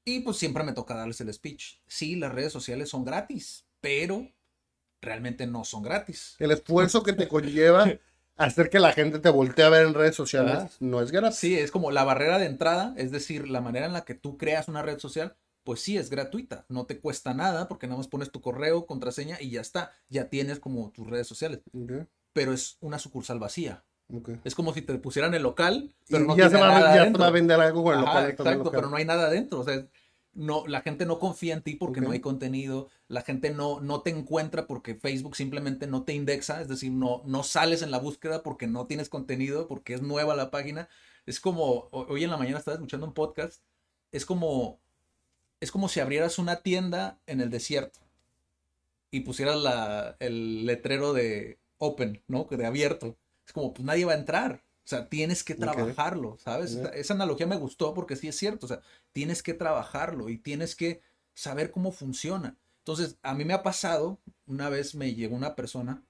Y pues siempre me toca darles el speech. Sí, las redes sociales son gratis, pero realmente no son gratis. El esfuerzo que te conlleva hacer que la gente te voltee a ver en redes sociales no es gratis. Sí, es como la barrera de entrada, es decir, la manera en la que tú creas una red social, pues sí es gratuita, no te cuesta nada porque nada más pones tu correo, contraseña y ya está, ya tienes como tus redes sociales, pero es una sucursal vacía. Es como si te pusieran el local, Y pero no ya, se va, nada ya se va a vender algo con el Ajá, local. exacto, local. pero no hay nada adentro. O sea, no, la gente no confía en ti porque no hay contenido, la gente no, no te encuentra porque Facebook simplemente no te indexa, es decir, no, no sales en la búsqueda porque no tienes contenido, porque es nueva la página. Es como, ho- hoy en la mañana estaba escuchando un podcast, es como, es como si abrieras una tienda en el desierto. y pusieras la, el letrero de open, ¿no? De abierto. Es como, pues nadie va a entrar. O sea, tienes que trabajarlo, ¿sabes? Esa analogía me gustó porque sí es cierto. O sea, tienes que trabajarlo y tienes que saber cómo funciona. Entonces, a mí me ha pasado, una vez me llegó una persona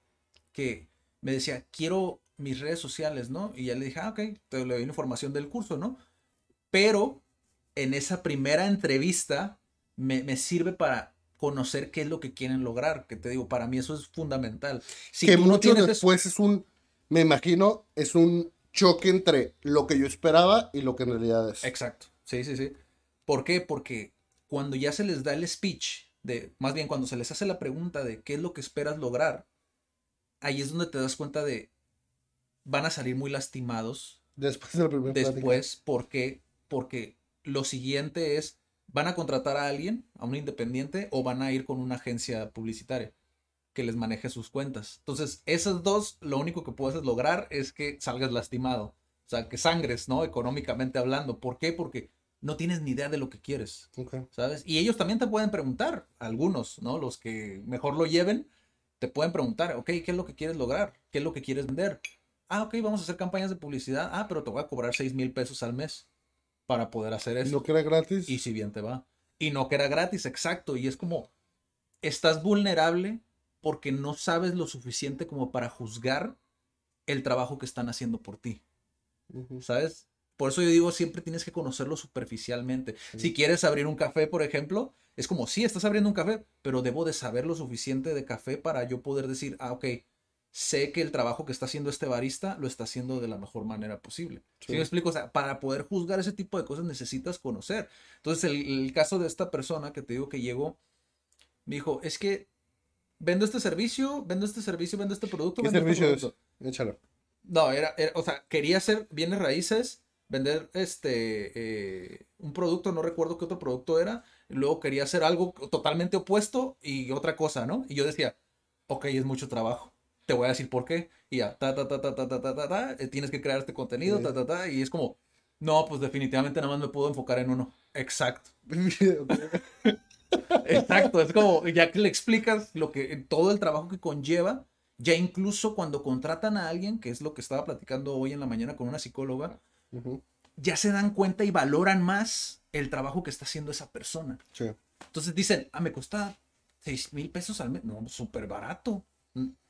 que me decía, quiero mis redes sociales, ¿no? Y ya le dije, ah, ok, te le doy información del curso, ¿no? Pero en esa primera entrevista me, sirve para conocer qué es lo que quieren lograr, que te digo, para mí eso es fundamental. Si que mucho después es un, me imagino, es un choque entre lo que yo esperaba y lo que en realidad es. Exacto, sí, sí, sí. ¿Por qué? Porque cuando ya se les da el speech, de, más bien cuando se les hace la pregunta de qué es lo que esperas lograr, ahí es donde te das cuenta de, van a salir muy lastimados. Después de la primera Después, ¿por qué? Porque lo siguiente es, ¿van a contratar a alguien, a un independiente, o van a ir con una agencia publicitaria? Que les maneje sus cuentas. Entonces, esos dos, lo único que puedes lograr es que salgas lastimado. O sea, que sangres, ¿no? Económicamente hablando. ¿Por qué? Porque no tienes ni idea de lo que quieres. ¿Sabes? Y ellos también te pueden preguntar, algunos, ¿no? Los que mejor lo lleven, te pueden preguntar, ok, ¿qué es lo que quieres lograr? ¿Qué es lo que quieres vender? Ah, ok, vamos a hacer campañas de publicidad. Ah, pero te voy a cobrar 6 mil pesos al mes para poder hacer eso. ¿No que era gratis? Y si bien te va. Y no que era gratis, exacto. Y es como, estás vulnerable porque no sabes lo suficiente como para juzgar el trabajo que están haciendo por ti. ¿Sabes? Por eso yo digo, siempre tienes que conocerlo superficialmente. Si quieres abrir un café, por ejemplo, es como, sí, estás abriendo un café, pero debo de saber lo suficiente de café para yo poder decir, ah, ok, sé que el trabajo que está haciendo este barista lo está haciendo de la mejor manera posible. ¿Sí, me explico? O sea, para poder juzgar ese tipo de cosas necesitas conocer. Entonces, el, el caso de esta persona que te digo que llegó, me dijo, es que vendo este servicio, vendo este servicio, vendo este producto. ¿Qué este servicio es? Échalo. No, era, o sea, quería hacer bienes raíces, vender este, eh, un producto, no recuerdo qué otro producto era, luego quería hacer algo totalmente opuesto y otra cosa, ¿no? Y yo decía, ok, es mucho trabajo, te voy a decir por qué, y ya, ta, ta, ta, ta, ta, ta, ta, ta, ta eh, tienes que crear este contenido, ta, ta, ta, y es como, no, pues definitivamente nada más me puedo enfocar en uno. Exacto. Exacto, es como, ya que le explicas lo que, todo el trabajo que conlleva, ya incluso cuando contratan a alguien, que es lo que estaba platicando hoy en la mañana con una psicóloga, ya se dan cuenta y valoran más el trabajo que está haciendo esa persona. Entonces dicen, ah, me cuesta 6 mil pesos al mes. No, súper barato.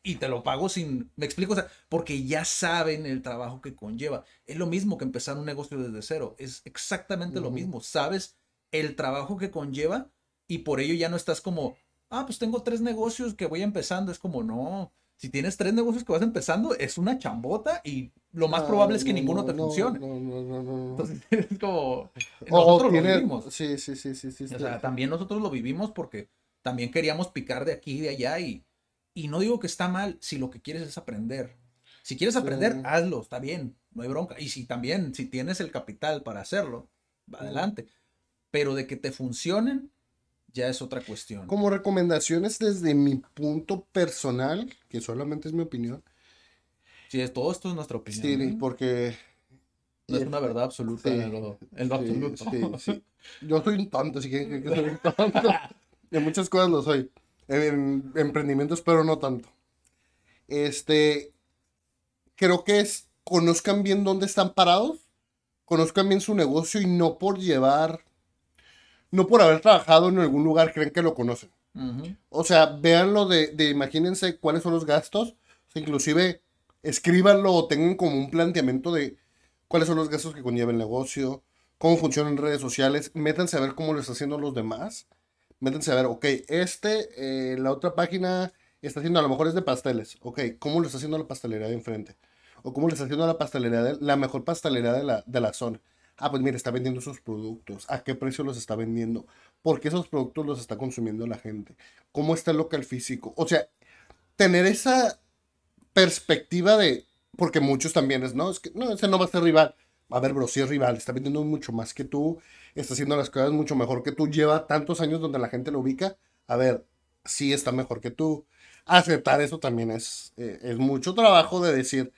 Y te lo pago sin, me explico, o sea, porque ya saben el trabajo que conlleva. Es lo mismo que empezar un negocio desde cero. Es exactamente lo mismo. Sabes el trabajo que conlleva y por ello ya no estás como, ah, pues tengo tres negocios que voy empezando. Es como, no, si tienes tres negocios que vas empezando, es una chambota y lo más probable es que ninguno te funcione. No, no, no, Entonces es como, nosotros lo vivimos. Sí, sí, sí, sí, sí. O sea, también nosotros lo vivimos porque también queríamos picar de aquí y de allá y, y no digo que está mal si lo que quieres es aprender. Si quieres aprender, hazlo, está bien, no hay bronca. Y si también, si tienes el capital para hacerlo, adelante. Pero de que te funcionen, ya es otra cuestión. Como recomendaciones desde mi punto personal, que solamente es mi opinión. Sí, es, todo esto es nuestra opinión. Sí, ¿eh? porque... No es una verdad absoluta en, lo, absoluto. Sí, sí. Yo soy un tonto, si quieren que soy un tonto. en muchas cosas lo soy. En emprendimientos, pero no tanto. Este, creo que es, conozcan bien dónde están parados, conozcan bien su negocio y no por llevar no por haber trabajado en algún lugar creen que lo conocen. O sea, véanlo de, de, imagínense cuáles son los gastos, inclusive escríbanlo o tengan como un planteamiento de cuáles son los gastos que conlleva el negocio, cómo funcionan redes sociales, métanse a ver cómo lo están haciendo los demás, métanse a ver, ok, este, eh, la otra página está haciendo, a lo mejor es de pasteles, ok, ¿cómo lo está haciendo la pastelería de enfrente? O cómo lo está haciendo la pastelería, de, la mejor pastelería de la, de la zona ah, pues mira, está vendiendo sus productos, a qué precio los está vendiendo, por qué esos productos los está consumiendo la gente, cómo está el local físico. O sea, tener esa perspectiva de, porque muchos también es, no, es que no, ese no va a ser rival. A ver, bro, si es rival, está vendiendo mucho más que tú, está haciendo las cosas mucho mejor que tú, lleva tantos años donde la gente lo ubica. A ver, sí está mejor que tú. Aceptar eso también es, eh, es mucho trabajo de decir,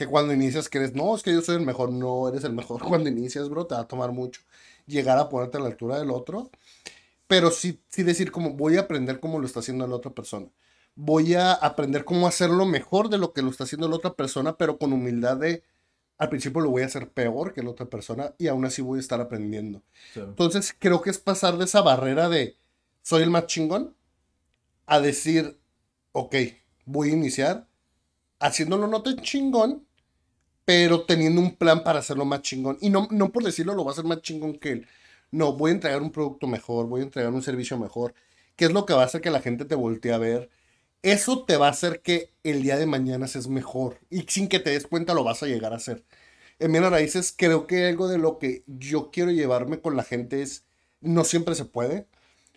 que cuando inicias crees, no, es que yo soy el mejor, no eres el mejor. Cuando inicias, bro, te va a tomar mucho llegar a ponerte a la altura del otro. pero sí, sí decir como voy a aprender cómo lo está haciendo la otra persona. Voy a aprender cómo hacerlo mejor de lo que lo está haciendo la otra persona, pero con humildad de al principio lo voy a hacer peor que la otra persona y aún así voy a estar aprendiendo. Entonces creo que es pasar de esa barrera de soy el más chingón a decir, ok, voy a iniciar haciéndolo no tan chingón, pero teniendo un plan para hacerlo más chingón. Y no, no por decirlo lo va a hacer más chingón que él. No, voy a entregar un producto mejor, voy a entregar un servicio mejor, que es lo que va a hacer que la gente te voltee a ver. Eso te va a hacer que el día de mañana seas mejor y sin que te des cuenta lo vas a llegar a hacer. En Mena Raíces creo que algo de lo que yo quiero llevarme con la gente es, no siempre se puede.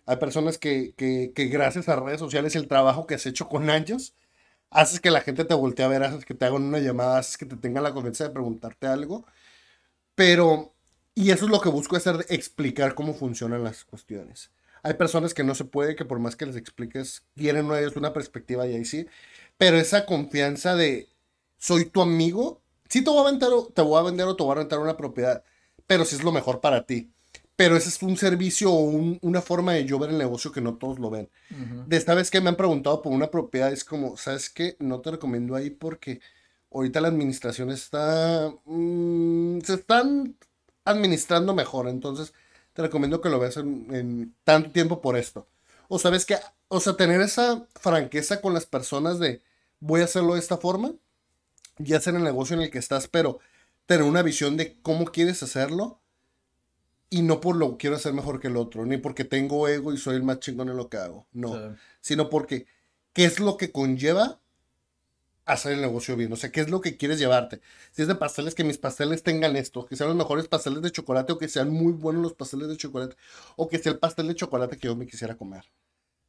Hay personas que, que, gracias a redes sociales el trabajo que has hecho con años, haces que la gente te voltee a ver, haces que te hagan una llamada, haces que te tengan la confianza de preguntarte algo. Pero, y eso es lo que busco hacer, explicar cómo funcionan las cuestiones. Hay personas que no se puede, que por más que les expliques, tienen ellos una perspectiva y ahí sí. Pero esa confianza de, soy tu amigo, sí te voy a vender, te voy a vender o te voy a rentar una propiedad, pero si es lo mejor para ti pero ese es un servicio o una forma de yo ver el negocio que no todos lo ven. De esta vez que me han preguntado por una propiedad, es como, ¿sabes qué? No te recomiendo ahí porque ahorita la administración está... Mm, se están administrando mejor, entonces te recomiendo que lo veas en, tanto tiempo por esto. O sabes que, o sea, tener esa franqueza con las personas de voy a hacerlo de esta forma, ya sea en el negocio en el que estás, pero tener una visión de cómo quieres hacerlo y no por lo que quiero hacer mejor que el otro, ni porque tengo ego y soy el más chingón en lo que hago, no, sino porque qué es lo que conlleva hacer el negocio bien, o sea, qué es lo que quieres llevarte. Si es de pasteles, que mis pasteles tengan esto, que sean los mejores pasteles de chocolate o que sean muy buenos los pasteles de chocolate o que sea el pastel de chocolate que yo me quisiera comer.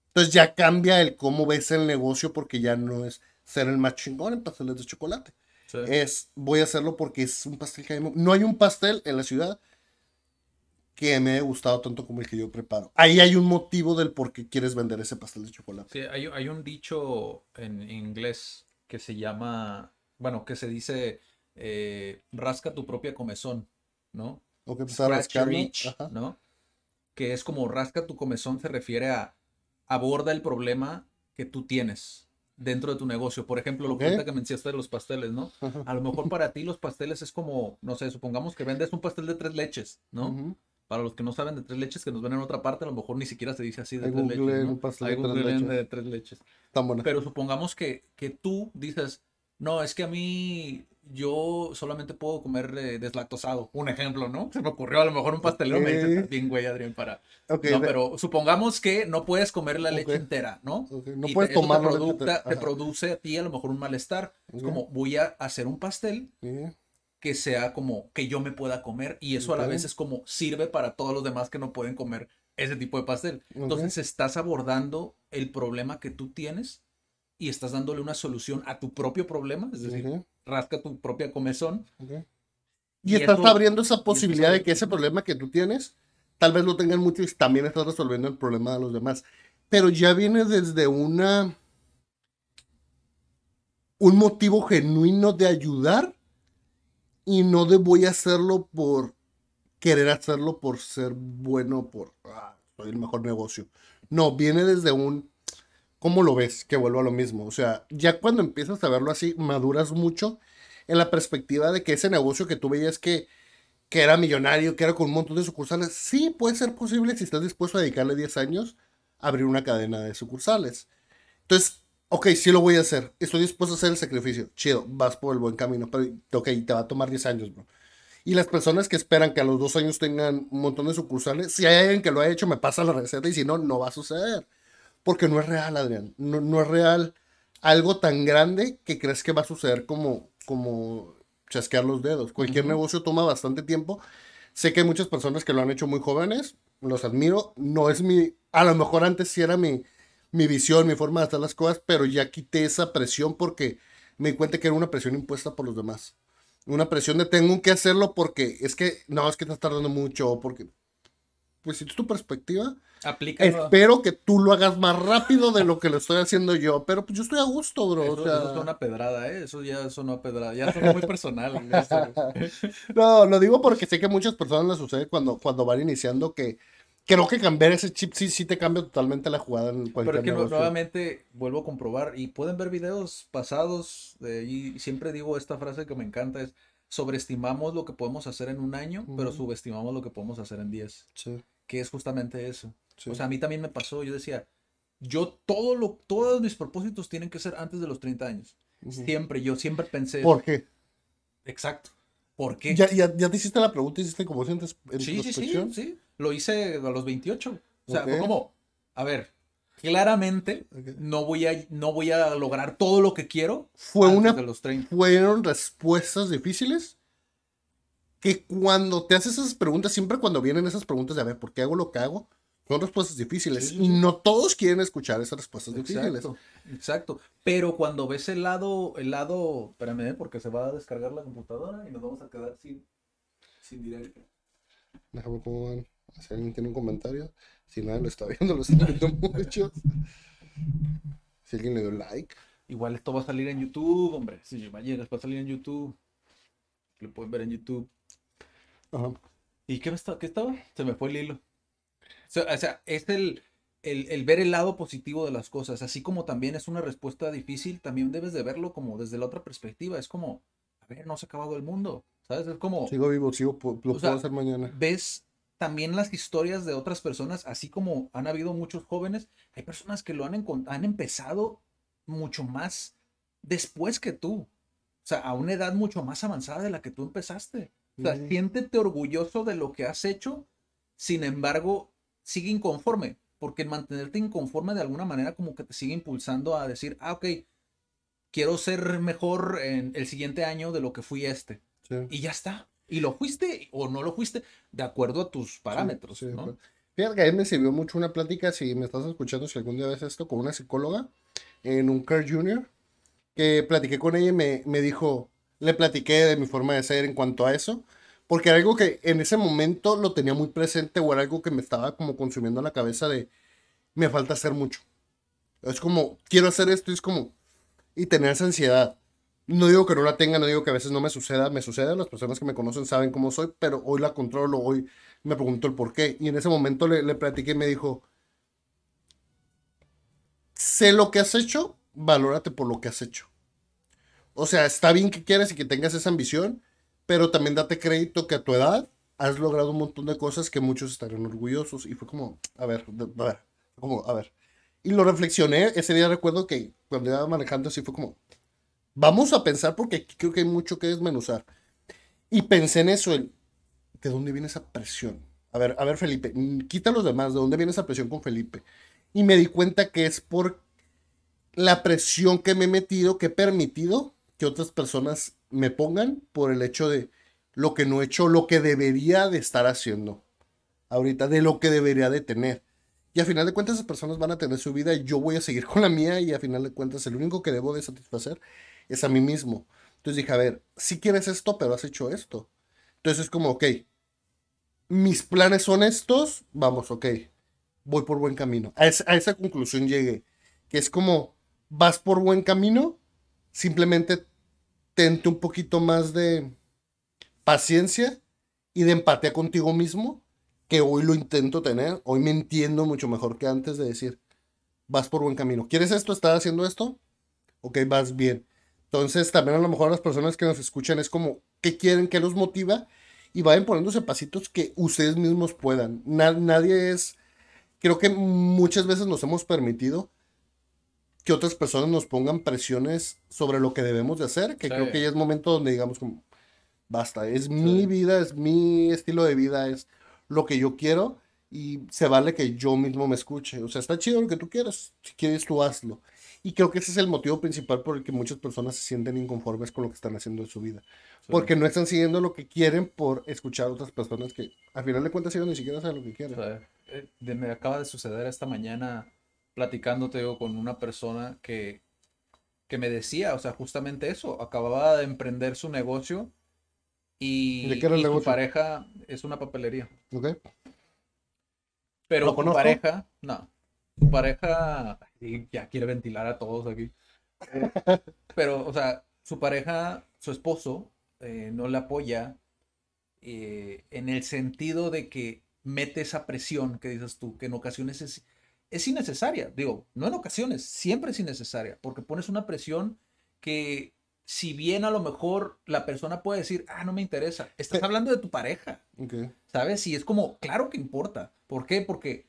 Entonces ya cambia el cómo ves el negocio porque ya no es ser el más chingón en pasteles de chocolate. Es, voy a hacerlo porque es un pastel que hay... No hay un pastel en la ciudad que me haya gustado tanto como el que yo preparo. Ahí hay un motivo del por qué quieres vender ese pastel de chocolate. Sí, hay, un dicho en inglés que se llama, bueno, que se dice, eh, rasca tu propia comezón, ¿no? O que rascar, ¿no? Que es como rasca tu comezón se refiere a aborda el problema que tú tienes dentro de tu negocio. Por ejemplo, lo que que mencionaste de los pasteles, ¿no? A lo mejor para ti los pasteles es como, no sé, supongamos que vendes un pastel de tres leches, ¿no? Para los que no saben de tres leches, que nos ven en otra parte, a lo mejor ni siquiera se dice así de tres leches. ¿no? Hay de, tres leches. Pero supongamos que, que tú dices, no, es que a mí yo solamente puedo comer eh, deslactosado. Un ejemplo, ¿no? Se me ocurrió a lo mejor un pastelero me dice, bien güey, Adrián, para. no, pero supongamos que no puedes comer la leche entera, ¿no? No puedes tomar te, te, produce a ti a lo mejor un malestar. Es como, voy a hacer un pastel que sea como que yo me pueda comer y eso a la vez es como sirve para todos los demás que no pueden comer ese tipo de pastel. Entonces estás abordando el problema que tú tienes y estás dándole una solución a tu propio problema, es decir, rasca tu propia comezón. Y, estás abriendo esa posibilidad de que ese problema que tú tienes, tal vez lo tengan muchos y también estás resolviendo el problema de los demás. Pero ya viene desde una un motivo genuino de ayudar y no de voy a hacerlo por querer hacerlo por ser bueno, por ah, soy el mejor negocio. No, viene desde un ¿cómo lo ves? Que vuelvo a lo mismo. O sea, ya cuando empiezas a verlo así, maduras mucho en la perspectiva de que ese negocio que tú veías que, que era millonario, que era con un montón de sucursales, sí puede ser posible si estás dispuesto a dedicarle 10 años a abrir una cadena de sucursales. Entonces, ok, sí lo voy a hacer, estoy dispuesto a hacer el sacrificio, chido, vas por el buen camino, pero ok, te va a tomar 10 años, bro. Y las personas que esperan que a los dos años tengan un montón de sucursales, si hay alguien que lo ha hecho, me pasa la receta y si no, no va a suceder. Porque no es real, Adrián. No, no es real algo tan grande que crees que va a suceder como, como chasquear los dedos. Cualquier negocio toma bastante tiempo. Sé que hay muchas personas que lo han hecho muy jóvenes, los admiro. No es mi, a lo mejor antes sí era mi, mi visión, mi forma de hacer las cosas, pero ya quité esa presión porque me di cuenta que era una presión impuesta por los demás. Una presión de tengo que hacerlo porque es que, no, es que estás tardando mucho, porque, pues si es tu perspectiva, espero que tú lo hagas más rápido de lo que lo estoy haciendo yo, pero pues yo estoy a gusto, bro. Eso, o sea... una pedrada, ¿eh? Eso ya sonó a pedrada, ya sonó muy personal. no, lo digo porque sé que muchas personas les sucede cuando, cuando van iniciando que creo que cambiar ese chip sí, sí te cambia totalmente la jugada en cualquier Pero que negocio. nuevamente vuelvo a comprobar y pueden ver videos pasados de, y siempre digo esta frase que me encanta es sobreestimamos lo que podemos hacer en un año, pero subestimamos lo que podemos hacer en 10, Sí, que es justamente eso. sí. O sea, a mí también me pasó, yo decía, yo todo lo, todos mis propósitos tienen que ser antes de los 30 años. Siempre, yo siempre pensé, ¿Por qué? exacto. ¿Por qué? ¿Ya, ya, ya te hiciste la pregunta, hiciste como sientes en Sí, sí, sí, sí. Lo hice a los 28. O sea, fue Ok. como, a ver, claramente Ok. no voy a, no voy a lograr todo lo que quiero Fue antes una de los 30. fueron respuestas difíciles que cuando te haces esas preguntas, siempre cuando vienen esas preguntas de a ver, ¿por qué hago lo que hago? Son respuestas difíciles. Sí, sí, Y no todos quieren escuchar esas respuestas difíciles. Exacto. Pero cuando ves el lado, el lado, espérame, ¿eh? porque se va a descargar la computadora y nos vamos a quedar sin, sin directo. Déjame cómo van. Si alguien tiene un comentario. Si nadie lo está viendo, lo están viendo muchos. Si alguien le dio like. Igual esto va a salir en YouTube, hombre. Si llegas, va a salir en YouTube. Lo pueden ver en YouTube. Ajá. ¿Y qué, me está, qué estaba? Se me fue el hilo. O sea, o sea, es el, el, el ver el lado positivo de las cosas. Así como también es una respuesta difícil, también debes de verlo como desde la otra perspectiva. Es como, a ver, no se ha acabado el mundo. ¿Sabes? Es como, Sigo vivo, sigo, lo sea, puedo hacer mañana. ves también las historias de otras personas, así como han habido muchos jóvenes, hay personas que lo han, han empezado mucho más después que tú. O sea, a una edad mucho más avanzada de la que tú empezaste. O sea, siéntete orgulloso de lo que has hecho, sin embargo, sigue inconforme, porque el mantenerte inconforme de alguna manera como que te sigue impulsando a decir, ah, ok, quiero ser mejor en el siguiente año de lo que fui este. Sí. Y ya está. Y lo fuiste o no lo fuiste de acuerdo a tus parámetros, Sí, sí, ¿no? pues. Fíjate que a mí me sirvió mucho una plática, si me estás escuchando, si algún día ves esto, con una psicóloga en un Care Junior, que platiqué con ella y me, me dijo, le platiqué de mi forma de ser en cuanto a eso, porque era algo que en ese momento lo tenía muy presente o era algo que me estaba como consumiendo la cabeza de, me falta hacer mucho. Es como, quiero hacer esto y es como, y tener esa ansiedad. No digo que no la tenga, no digo que a veces no me suceda, me sucede, las personas que me conocen saben cómo soy, pero hoy la controlo, hoy me preguntó el por qué. Y en ese momento le, le platiqué y me dijo, sé lo que has hecho, valórate por lo que has hecho. O sea, está bien que quieras y que tengas esa ambición, pero también date crédito que a tu edad has logrado un montón de cosas que muchos estarían orgullosos. Y fue como, a ver, a ver, como, a ver. Y lo reflexioné, ese día recuerdo que cuando iba manejando así fue como, vamos a pensar porque creo que hay mucho que desmenuzar. Y pensé en eso, el, ¿de dónde viene esa presión? A ver, a ver, Felipe, quita los demás, ¿de dónde viene esa presión con Felipe? Y me di cuenta que es por la presión que me he metido, que he permitido que otras personas me pongan por el hecho de lo que no he hecho, lo que debería de estar haciendo ahorita, de lo que debería de tener. Y a final de cuentas esas personas van a tener su vida y yo voy a seguir con la mía y a final de cuentas el único que debo de satisfacer es a mí mismo. Entonces dije, a ver, si quieres esto, pero has hecho esto. Entonces es como, ok, mis planes son estos, vamos, ok, voy por buen camino. A, es- a esa conclusión llegué, que es como, vas por buen camino, simplemente tente un poquito más de paciencia y de empatía contigo mismo, que hoy lo intento tener, hoy me entiendo mucho mejor que antes de decir, vas por buen camino. ¿Quieres esto? ¿Estás haciendo esto? Ok, vas bien. Entonces, también a lo mejor las personas que nos escuchan es como, ¿qué quieren? ¿Qué los motiva? Y vayan poniéndose pasitos que ustedes mismos puedan. Na- nadie es, creo que muchas veces nos hemos permitido que otras personas nos pongan presiones sobre lo que debemos de hacer, que Sí. creo que ya es momento donde digamos como, basta, es Sí. mi vida, es mi estilo de vida, es lo que yo quiero y se vale que yo mismo me escuche. O sea, está chido lo que tú quieras, si quieres tú hazlo. Y creo que ese es el motivo principal por el que muchas personas se sienten inconformes con lo que están haciendo en su vida. Sí. Porque no están siguiendo lo que quieren por escuchar a otras personas que al final de cuentas ellos ni siquiera saben lo que quieren. eh, de- me acaba de suceder esta mañana platicándote digo, con una persona que, que me decía, o sea, justamente eso, acababa de emprender su negocio y, ¿De qué era el y su pareja es una papelería. ¿Ok? Pero ¿Lo su conozco? pareja, no, su pareja, y ya quiere ventilar a todos aquí. Eh, Pero, o sea, su pareja, su esposo, eh, no le apoya eh, en el sentido de que mete esa presión que dices tú, que en ocasiones es, es innecesaria. Digo, no en ocasiones, siempre es innecesaria, porque pones una presión que si bien a lo mejor la persona puede decir, ah, no me interesa, estás hablando de tu pareja, ¿sabes? Y es como, claro que importa. ¿Por qué? Porque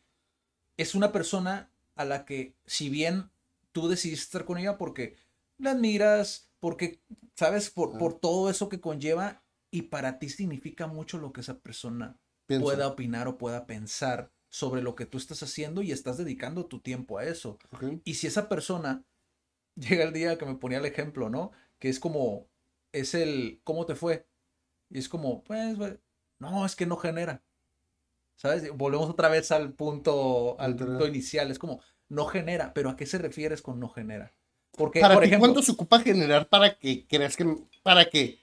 es una persona a la que, si bien tú decidiste estar con ella porque la admiras, porque, ¿sabes? Por, por todo eso que conlleva y para ti significa mucho lo que esa persona pueda opinar o pueda pensar sobre lo que tú estás haciendo y estás dedicando tu tiempo a eso. Y si esa persona llega el día que me ponía el ejemplo, ¿no? Que es como, es el, ¿cómo te fue? Y es como, pues, no, es que no genera. ¿Sabes? Volvemos otra vez al punto, al punto inicial. Es como, no genera. Pero ¿a qué se refieres con no genera? Porque, para por ejemplo, ¿cuánto se ocupa generar para que creas que, para que,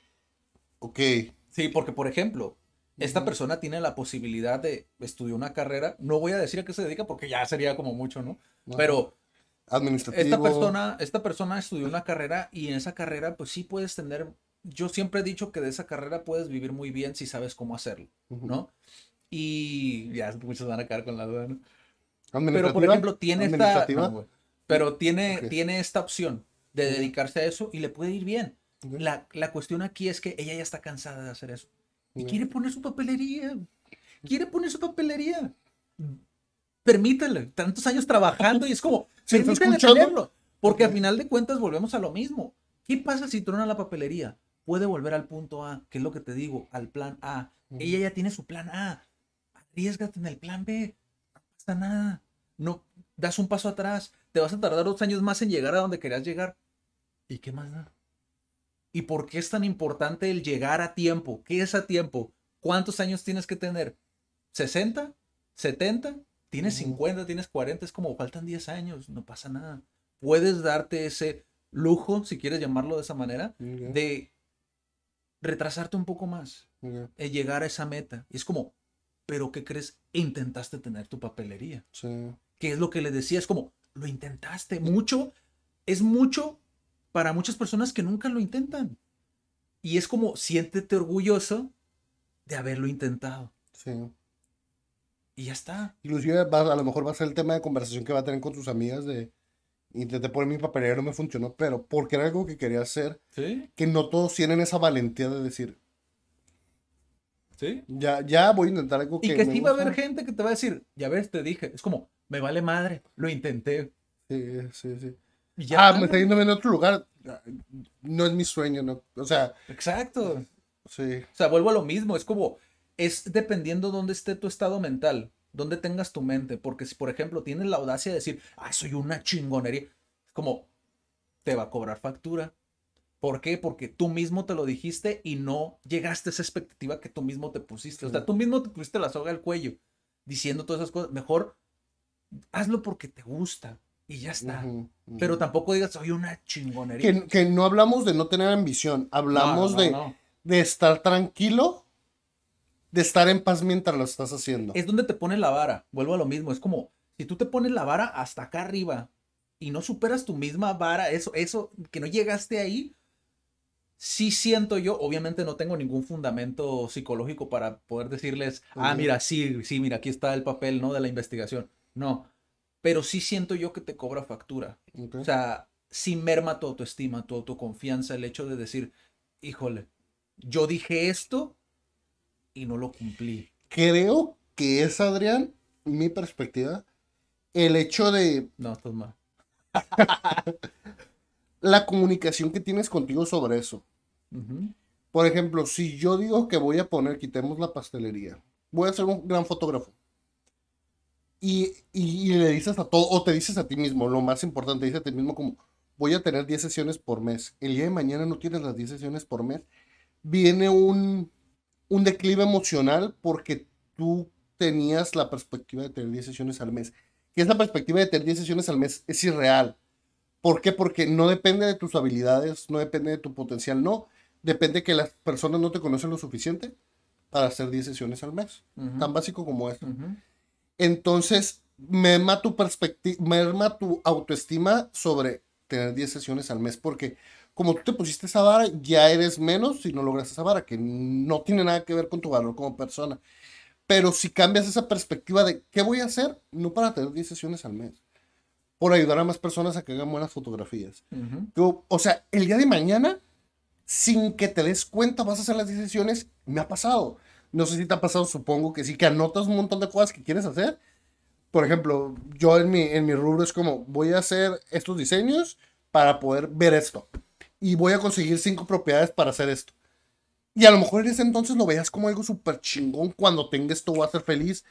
ok. Sí, porque por ejemplo, esta persona tiene la posibilidad de estudiar una carrera. No voy a decir a qué se dedica porque ya sería como mucho, ¿no? Pero esta persona, esta persona estudió una carrera y en esa carrera, pues sí puedes tener. Yo siempre he dicho que de esa carrera puedes vivir muy bien si sabes cómo hacerlo, ¿no? Y ya muchos van a quedar con la duda, ¿no? Pero por ejemplo, tiene esta. pero tiene, tiene esta opción de dedicarse a eso y le puede ir bien. La, la cuestión aquí es que ella ya está cansada de hacer eso. Y quiere poner su papelería. Quiere poner su papelería. Permítele. Tantos años trabajando y es como, permítele tenerlo. Porque al final de cuentas volvemos a lo mismo. ¿Qué pasa si trona la papelería? Puede volver al punto A, que es lo que te digo, al plan A. Ella ya tiene su plan A. Arriesgate en el plan B. No pasa nada. No, das un paso atrás. Te vas a tardar dos años más en llegar a donde querías llegar. ¿Y qué más da? ¿Y por qué es tan importante el llegar a tiempo? ¿Qué es a tiempo? ¿Cuántos años tienes que tener? ¿60? ¿70? ¿Tienes 50? ¿Tienes 40? Es como faltan 10 años, no pasa nada. Puedes darte ese lujo, si quieres llamarlo de esa manera, de retrasarte un poco más, de llegar a esa meta. Y es como, ¿pero qué crees? Intentaste tener tu papelería. Sí. ¿Qué es lo que le decía? Es como, lo intentaste. Mucho, es mucho para muchas personas que nunca lo intentan. Y es como, siéntete orgulloso de haberlo intentado. Sí. Y ya está. Inclusive a lo mejor va a ser el tema de conversación que va a tener con sus amigas de intenté poner mi papelera, no me funcionó, pero porque era algo que quería hacer, ¿Sí? que no todos tienen esa valentía de decir, ¿Sí? Ya, ya voy a intentar algo que. Y que sí va a haber gente que te va a decir, ya ves, te dije, es como, me vale madre, lo intenté. Sí, sí, sí ah, me está en otro lugar. No es mi sueño, ¿no? O sea. Exacto. Sí. O sea, vuelvo a lo mismo. Es como, es dependiendo dónde esté tu estado mental, dónde tengas tu mente. Porque si, por ejemplo, tienes la audacia de decir, ah, soy una chingonería, es como, te va a cobrar factura. ¿Por qué? Porque tú mismo te lo dijiste y no llegaste a esa expectativa que tú mismo te pusiste. O sea, tú mismo te pusiste la soga al cuello diciendo todas esas cosas. Mejor hazlo porque te gusta y ya está. Pero tampoco digas, soy una chingonería. Que, no hablamos de no tener ambición, hablamos de, de estar tranquilo, de estar en paz mientras lo estás haciendo. Es donde te pone la vara, vuelvo a lo mismo, es como, si tú te pones la vara hasta acá arriba y no superas tu misma vara, eso, eso, que no llegaste ahí, sí siento yo, obviamente no tengo ningún fundamento psicológico para poder decirles, ah, mira, sí, sí, mira, aquí está el papel, ¿no? De la investigación. No, pero sí siento yo que te cobra factura. O sea, sí merma tu autoestima, tu autoconfianza, el hecho de decir, híjole, yo dije esto y no lo cumplí. Creo que es, Adrián, mi perspectiva, el hecho de... No, estás mal. la comunicación que tienes contigo sobre eso. Por ejemplo, si yo digo que voy a poner, quitemos la pastelería, voy a ser un gran fotógrafo. Y, le dices a todo, o te dices a ti mismo, lo más importante, dices a ti mismo como, voy a tener 10 sesiones por mes. El día de mañana no tienes las 10 sesiones por mes. Viene un, un declive emocional porque tú tenías la perspectiva de tener 10 sesiones al mes. Y esa perspectiva de tener 10 sesiones al mes es irreal. ¿Por qué? Porque no depende de tus habilidades, no depende de tu potencial, no. Depende que las personas no te conocen lo suficiente para hacer 10 sesiones al mes. Tan básico como eso entonces merma tu perspectiva, merma tu autoestima sobre tener 10 sesiones al mes, porque como tú te pusiste esa vara, ya eres menos si no logras esa vara, que no tiene nada que ver con tu valor como persona. Pero si cambias esa perspectiva de qué voy a hacer, no para tener 10 sesiones al mes, por ayudar a más personas a que hagan buenas fotografías. Yo, o sea, el día de mañana, sin que te des cuenta, vas a hacer las 10 sesiones. Me ha pasado. No sé si te ha pasado, supongo que sí, que anotas un montón de cosas que quieres hacer. Por ejemplo, yo en mi, en mi rubro es como, voy a hacer estos diseños para poder ver esto. Y voy a conseguir cinco propiedades para hacer esto. Y a lo mejor en ese entonces lo veas como algo súper chingón. Cuando tenga esto voy a ser feliz.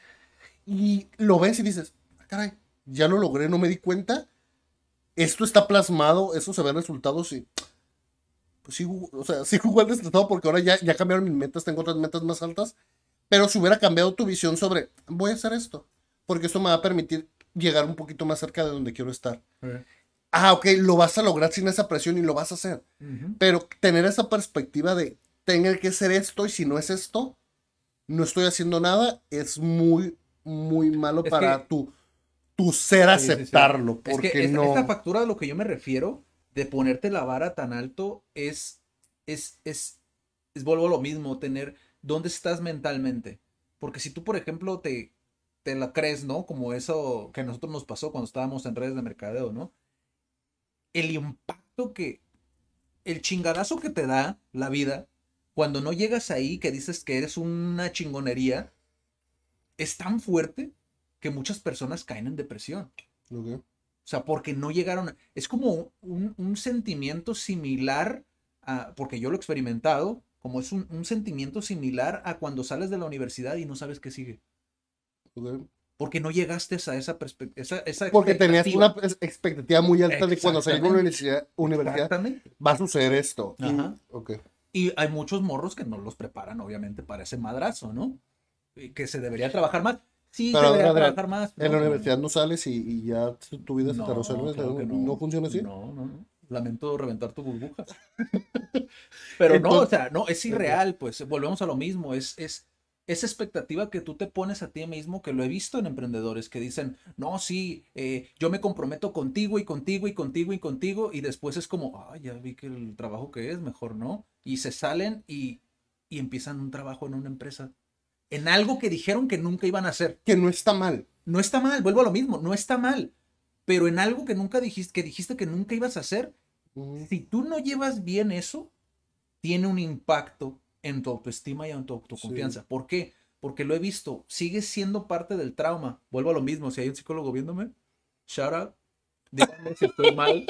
Y lo ves y dices, ah, caray, ya lo logré, no me di cuenta. Esto está plasmado, eso se ve en resultados y pues sí, o sea, sí jugué estresado porque ahora ya, ya cambiaron mis metas, tengo otras metas más altas. Pero si hubiera cambiado tu visión sobre, voy a hacer esto, porque esto me va a permitir llegar un poquito más cerca de donde quiero estar. Ah, ok, lo vas a lograr sin esa presión y lo vas a hacer. Pero tener esa perspectiva de, tener que ser esto y si no es esto, no estoy haciendo nada, es muy, muy malo para tu, tu ser aceptarlo. Porque es que no... esta factura de lo que yo me refiero de ponerte la vara tan alto es, es, es, es, vuelvo a lo mismo, tener, ¿dónde estás mentalmente? Porque si tú, por ejemplo, te, te la crees, ¿no? Como eso que a nosotros nos pasó cuando estábamos en redes de mercadeo, ¿no? El impacto que, el chingadazo que te da la vida cuando no llegas ahí, que dices que eres una chingonería, es tan fuerte que muchas personas caen en depresión. O sea, porque no llegaron. Es como un, sentimiento similar a. Porque yo lo he experimentado. Como es un, sentimiento similar a cuando sales de la universidad y no sabes qué sigue. Porque no llegaste a esa perspectiva. Porque tenías una expectativa muy alta de cuando salgas de la universidad, universidad va a suceder esto. Ajá. Y hay muchos morros que no los preparan, obviamente, para ese madrazo, ¿no? Y que se debería trabajar más. Sí, pero trabajar más. en la universidad no sales y, ya tu vida se te resuelve. no, funciona así? No, no, no. Lamento reventar tu burbuja. pero no, o sea, no, es irreal, pues volvemos a lo mismo. Es, es, esa expectativa que tú te pones a ti mismo, que lo he visto en emprendedores que dicen, no, sí, eh, yo me comprometo contigo y contigo y contigo y contigo, y después es como, ah, ya vi que el trabajo que es, mejor no. Y se salen y, y empiezan un trabajo en una empresa en algo que dijeron que nunca iban a hacer. Que no está mal. No está mal, vuelvo a lo mismo, no está mal. Pero en algo que nunca dijiste, que dijiste que nunca ibas a hacer, si tú no llevas bien eso, tiene un impacto en tu autoestima y en tu autoconfianza. ¿Por qué? Porque lo he visto, sigue siendo parte del trauma. Vuelvo a lo mismo, si hay un psicólogo viéndome, shout out, díganme si estoy mal,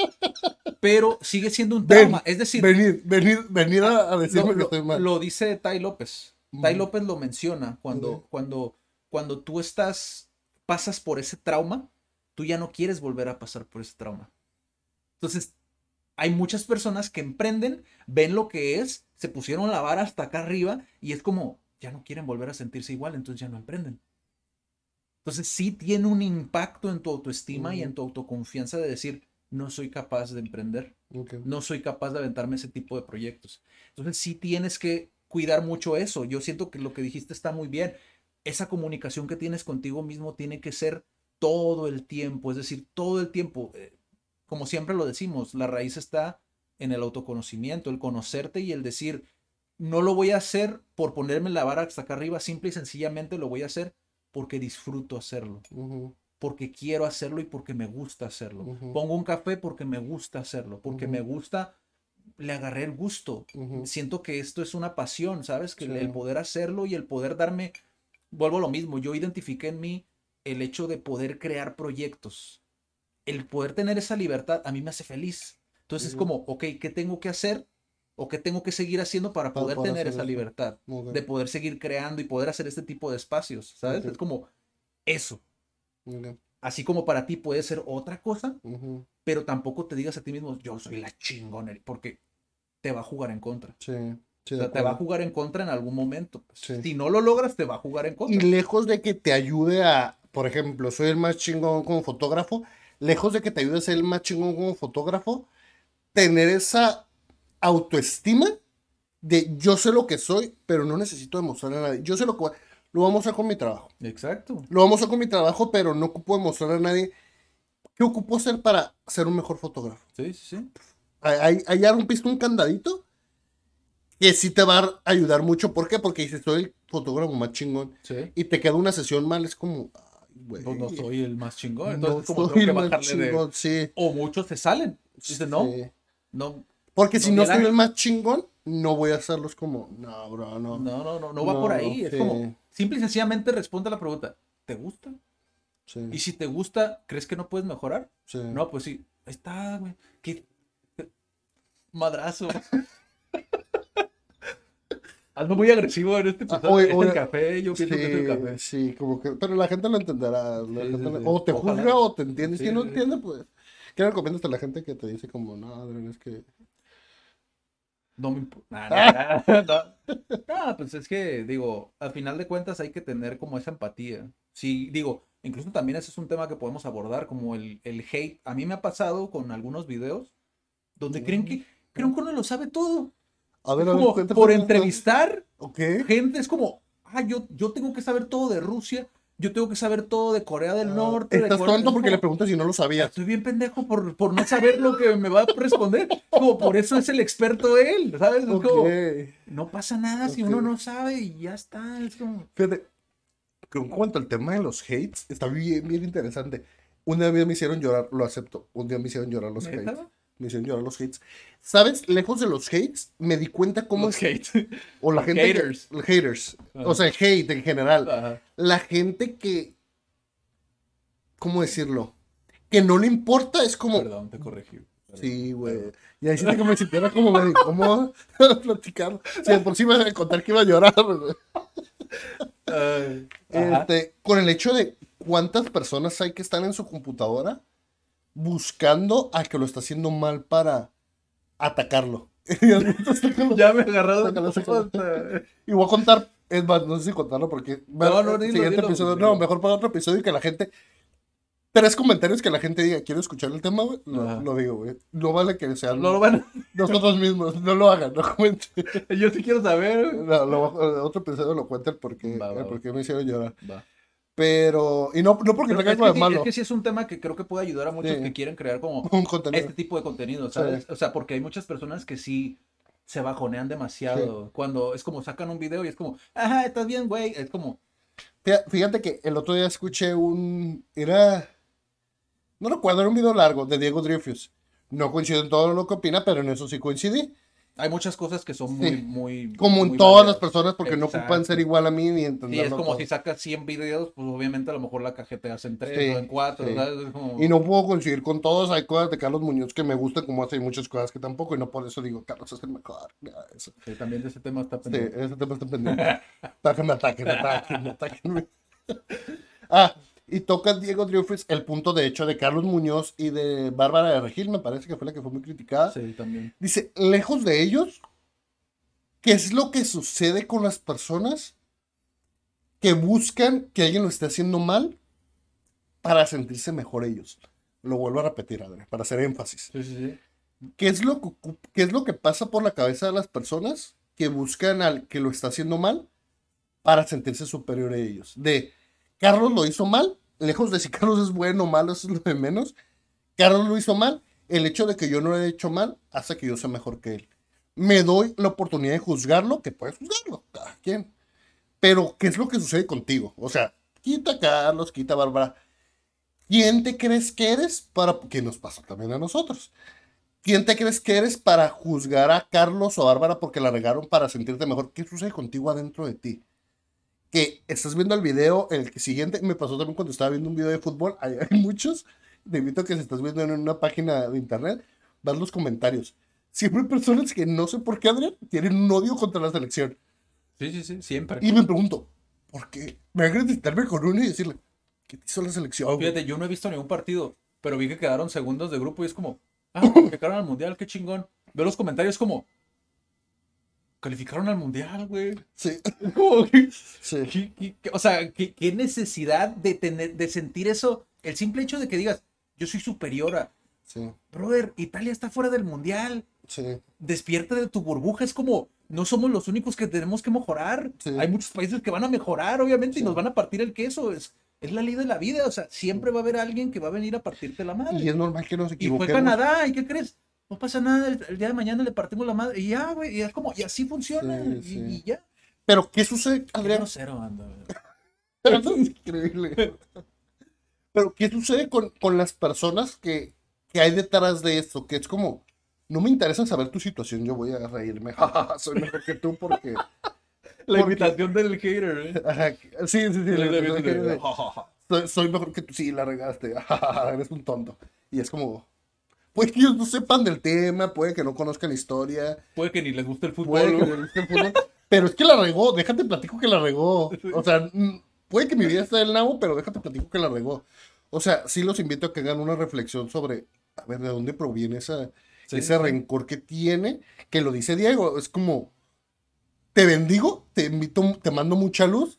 pero sigue siendo un trauma. es decir, venir, venir, venir a, decirme que estoy mal. Lo dice Tai López. Tai López lo menciona cuando, cuando, cuando tú estás, pasas por ese trauma, tú ya no quieres volver a pasar por ese trauma. Entonces, hay muchas personas que emprenden, ven lo que es, se pusieron la vara hasta acá arriba y es como, ya no quieren volver a sentirse igual, entonces ya no emprenden. Entonces sí tiene un impacto en tu autoestima y en tu autoconfianza de decir, no soy capaz de emprender, no soy capaz de aventarme ese tipo de proyectos. Entonces sí tienes que cuidar mucho eso. Yo siento que lo que dijiste está muy bien. Esa comunicación que tienes contigo mismo tiene que ser todo el tiempo, es decir, todo el tiempo. Eh, como siempre lo decimos, la raíz está en el autoconocimiento, el conocerte y el decir, no lo voy a hacer por ponerme la vara hasta acá arriba, simple y sencillamente lo voy a hacer porque disfruto hacerlo. Porque quiero hacerlo y porque me gusta hacerlo. Pongo un café porque me gusta hacerlo, porque me gusta le agarré el gusto. Siento que esto es una pasión, ¿sabes? Que el poder hacerlo y el poder darme, vuelvo a lo mismo, yo identifiqué en mí el hecho de poder crear proyectos. El poder tener esa libertad a mí me hace feliz. Entonces es como, ok, ¿qué tengo que hacer? ¿O qué tengo que seguir haciendo para poder tener esa libertad? De poder seguir creando y poder hacer este tipo de espacios, ¿sabes? Es como eso. Así como para ti puede ser otra cosa, pero tampoco te digas a ti mismo, yo soy la chingona, porque te va a jugar en contra. Sí. te va a jugar en contra en algún momento. Si no lo logras, te va a jugar en contra. Y lejos de que te ayude a, por ejemplo, soy el más chingón como fotógrafo, lejos de que te ayude a ser el más chingón como fotógrafo, tener esa autoestima de yo sé lo que soy, pero no necesito demostrar a nadie. Yo sé lo que lo vamos a hacer con mi trabajo. Exacto. Lo vamos a hacer con mi trabajo, pero no ocupo demostrar a nadie qué ocupo ser para ser un mejor fotógrafo. Sí, sí, sí. Ahí ya rompiste un candadito que sí te va a ayudar mucho. ¿Por qué? Porque dices, soy fotógrafo más chingón Sí. y te queda una sesión mal, es como. Pues no soy el más chingón. no Entonces, como soy tengo que el más bajarle de. chingón, sí. O muchos se salen. Dicen, no, Sí. no, Porque si No, no Miguel soy el más chingón, no voy a hacerlos como, no, bro, no. no, no, no, no va No, por ahí. Es como, simple y sencillamente responde a la pregunta, ¿te gusta? Sí, Y si te gusta, ¿crees que no puedes mejorar? sí. No, pues sí, ahí está, güey. ¿Qué? Madrazo. Ando muy agresivo en este Ah, oye, es oye, el café, yo pienso que es el Sí, café. sí, como que, pero la gente lo entenderá. la Sí, gente sí, lo- sí. O te Ojalá. juzga o te entiende. Sí, si no sí. entiende, pues. ¿Qué le recomiendas a la gente que te dice como, no, Adrián, es que... No me importa. no. No, pues es que, digo, al final de cuentas hay que tener como esa empatía. Sí, digo, incluso también ese es un tema que podemos abordar, como el, el hate. A mí me ha pasado con algunos videos donde creen que, creen que uno lo sabe todo. A ver, a ver, como por entrevistar Ok. gente, es como, ah, yo, yo tengo que saber todo de Rusia, yo tengo que saber todo de Corea del Norte. de Ah, Estás Corea- tonto porque le preguntas si no lo sabías. Estoy bien pendejo por, por no saber lo que me va a responder. Como por eso es el experto él, ¿sabes? Es como, no pasa nada si Ok. uno no sabe y ya está. Es como. Fíjate, en cuanto al tema de los hates, está bien, bien interesante. Un día me hicieron llorar, lo acepto. Un día me hicieron llorar los hates. Me hicieron llorar los hates. ¿Sabes? Lejos de los hates, me di cuenta cómo Los es. hate. O la gente. que- haters. los haters. Ajá. O sea, hate en general. Ajá. La gente que. ¿Cómo decirlo? Que no le importa, es como. Perdón, te corregí. Perdón. Sí, güey. Y ahí siento que me sintiera como medio incómodo platicar. Si de por sí me iba a contar que iba a llorar, güey. Este, con el hecho de cuántas personas hay que están en su computadora buscando al que lo está haciendo mal para atacarlo. Ya me he agarrado. Puta. Y voy a contar, es más, no sé si contarlo porque No, no, dilo, siguiente dilo, episodio, dilo. no, mejor para otro episodio y que la gente, tres comentarios que la gente diga, quiero escuchar el tema, güey, lo digo, güey. No vale que sean No lo van nosotros mismos, no lo hagan, no comenten. Yo sí quiero saber. No, lo, otro episodio lo cuenta el por qué, Va, va, el va. por qué me hicieron llorar. Pero, y no, no porque tenga sí- malo, es que sí es un tema que creo que puede ayudar a muchos Sí. que quieren crear como un este tipo de contenido, ¿sabes? O sea, porque hay muchas personas que sí se bajonean demasiado. Cuando es como sacan un video y es como, ajá, estás bien, güey. Es como, Fíjate que el otro día escuché un. Era. No recuerdo, era un video largo de Diego Dreyfus. No coincido en todo lo que opina, pero en eso sí coincidí. hay muchas cosas que son muy, Sí. muy. Como en muy todas las válidas. personas, porque no Exacto. ocupan ser igual a mí ni Sí, entenderlo es como todo. si sacas 100 videos, pues obviamente a lo mejor la cajeteas en 3 Sí, o en 4, sí. como- Y no puedo coincidir con todos. Hay cosas de Carlos Muñoz que me gustan, como hace muchas cosas que tampoco. Y no por eso digo, Carlos es el mejor. eso. Sí, también de ese tema está Sí, pendiente. ese tema está pendiente. Ataquen, ataquen, ataquen, ataquen. Ah, y toca Diego Dreyfus el punto de hecho de Carlos Muñoz y de Bárbara de Regil, me parece que fue la que fue muy criticada. Sí, también. Dice, lejos de ellos, ¿qué es lo que sucede con las personas que buscan que alguien lo esté haciendo mal para sentirse mejor ellos? Lo vuelvo a repetir, Adri, para hacer énfasis. Sí, sí, sí. ¿Qué es lo que, qué es lo que pasa por la cabeza de las personas que buscan al que lo está haciendo mal para sentirse superior a ellos? De, Carlos lo hizo mal, lejos de si Carlos es bueno o malo, eso es lo de menos. Carlos lo hizo mal, el hecho de que yo no lo he hecho mal hace que yo sea mejor que él. Me doy la oportunidad de juzgarlo, que puedes juzgarlo, cada quien. Pero, ¿qué es lo que sucede contigo? O sea, quita a Carlos, quita a Bárbara. ¿Quién te crees que eres para que nos pasa también a nosotros? ¿Quién te crees que eres para juzgar a Carlos o a Bárbara porque la regaron para sentirte mejor? ¿Qué sucede contigo adentro de ti? Que estás viendo el video, el que siguiente, me pasó también cuando estaba viendo un video de fútbol, hay, hay muchos, te invito a que si estás viendo en una página de internet, vas los comentarios. Siempre hay personas que no sé por qué, Adrián, tienen un odio contra la selección. Sí, sí, sí, siempre. Y me pregunto, ¿por qué? Me voy a gritarme con uno y decirle, ¿qué te hizo la selección? güey?" Fíjate, yo no he visto ningún partido, pero vi que quedaron segundos de grupo y es como, ah, calificaron al mundial, qué chingón. Veo los comentarios como, calificaron al mundial, güey. Sí, sí, ¿Qué- qué- qué- o sea, ¿qué, necesidad de tener, de sentir eso? El simple hecho de que digas, yo soy superior a, sí, brother, Italia está fuera del mundial. sí. Despierta de tu burbuja, es como, no somos los únicos que tenemos que mejorar. Sí. Hay muchos países que van a mejorar, obviamente, y nos van a partir el queso. Es, es la ley de la vida, o sea, siempre va a haber alguien que va a venir a partirte la madre. Y es normal que nos Y equivoquemos. fue Canadá, ¿y qué crees? No pasa nada, el, el día de mañana le partimos la madre, y ya, güey, y es como, y así funciona, Sí, y- sí. y ya. Pero, ¿qué sucede, Adrián? Cero anda. Pero eso es increíble. Pero, ¿qué sucede con, con las personas que, que hay detrás de esto? Que es como, no me interesa saber tu situación, yo voy a reírme. Soy mejor que tú porque... La Porque- invitación del hater, ¿eh? Ajá, sí, sí, sí. la- la- soy, soy mejor que tú. Sí, la regaste. Eres un tonto. Y es como... Puede que ellos no sepan del tema, puede que no conozcan la historia, Puede que ni les guste el fútbol. puede que les guste el fútbol, pero es que la regó, déjate platico que la regó. O sea, mm, puede que mi vida esté del nabo, pero déjate platico que la regó. O sea, sí los invito a que hagan una reflexión sobre, a ver, de dónde proviene esa, Sí, ese sí. rencor que tiene, que lo dice Diego, es como, te bendigo, te invito, te mando mucha luz,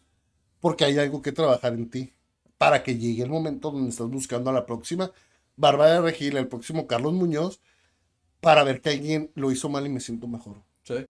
porque hay algo que trabajar en ti, para que llegue el momento donde estás buscando a la próxima Bárbara Regil, el próximo Carlos Muñoz, para ver que alguien lo hizo mal y me siento mejor.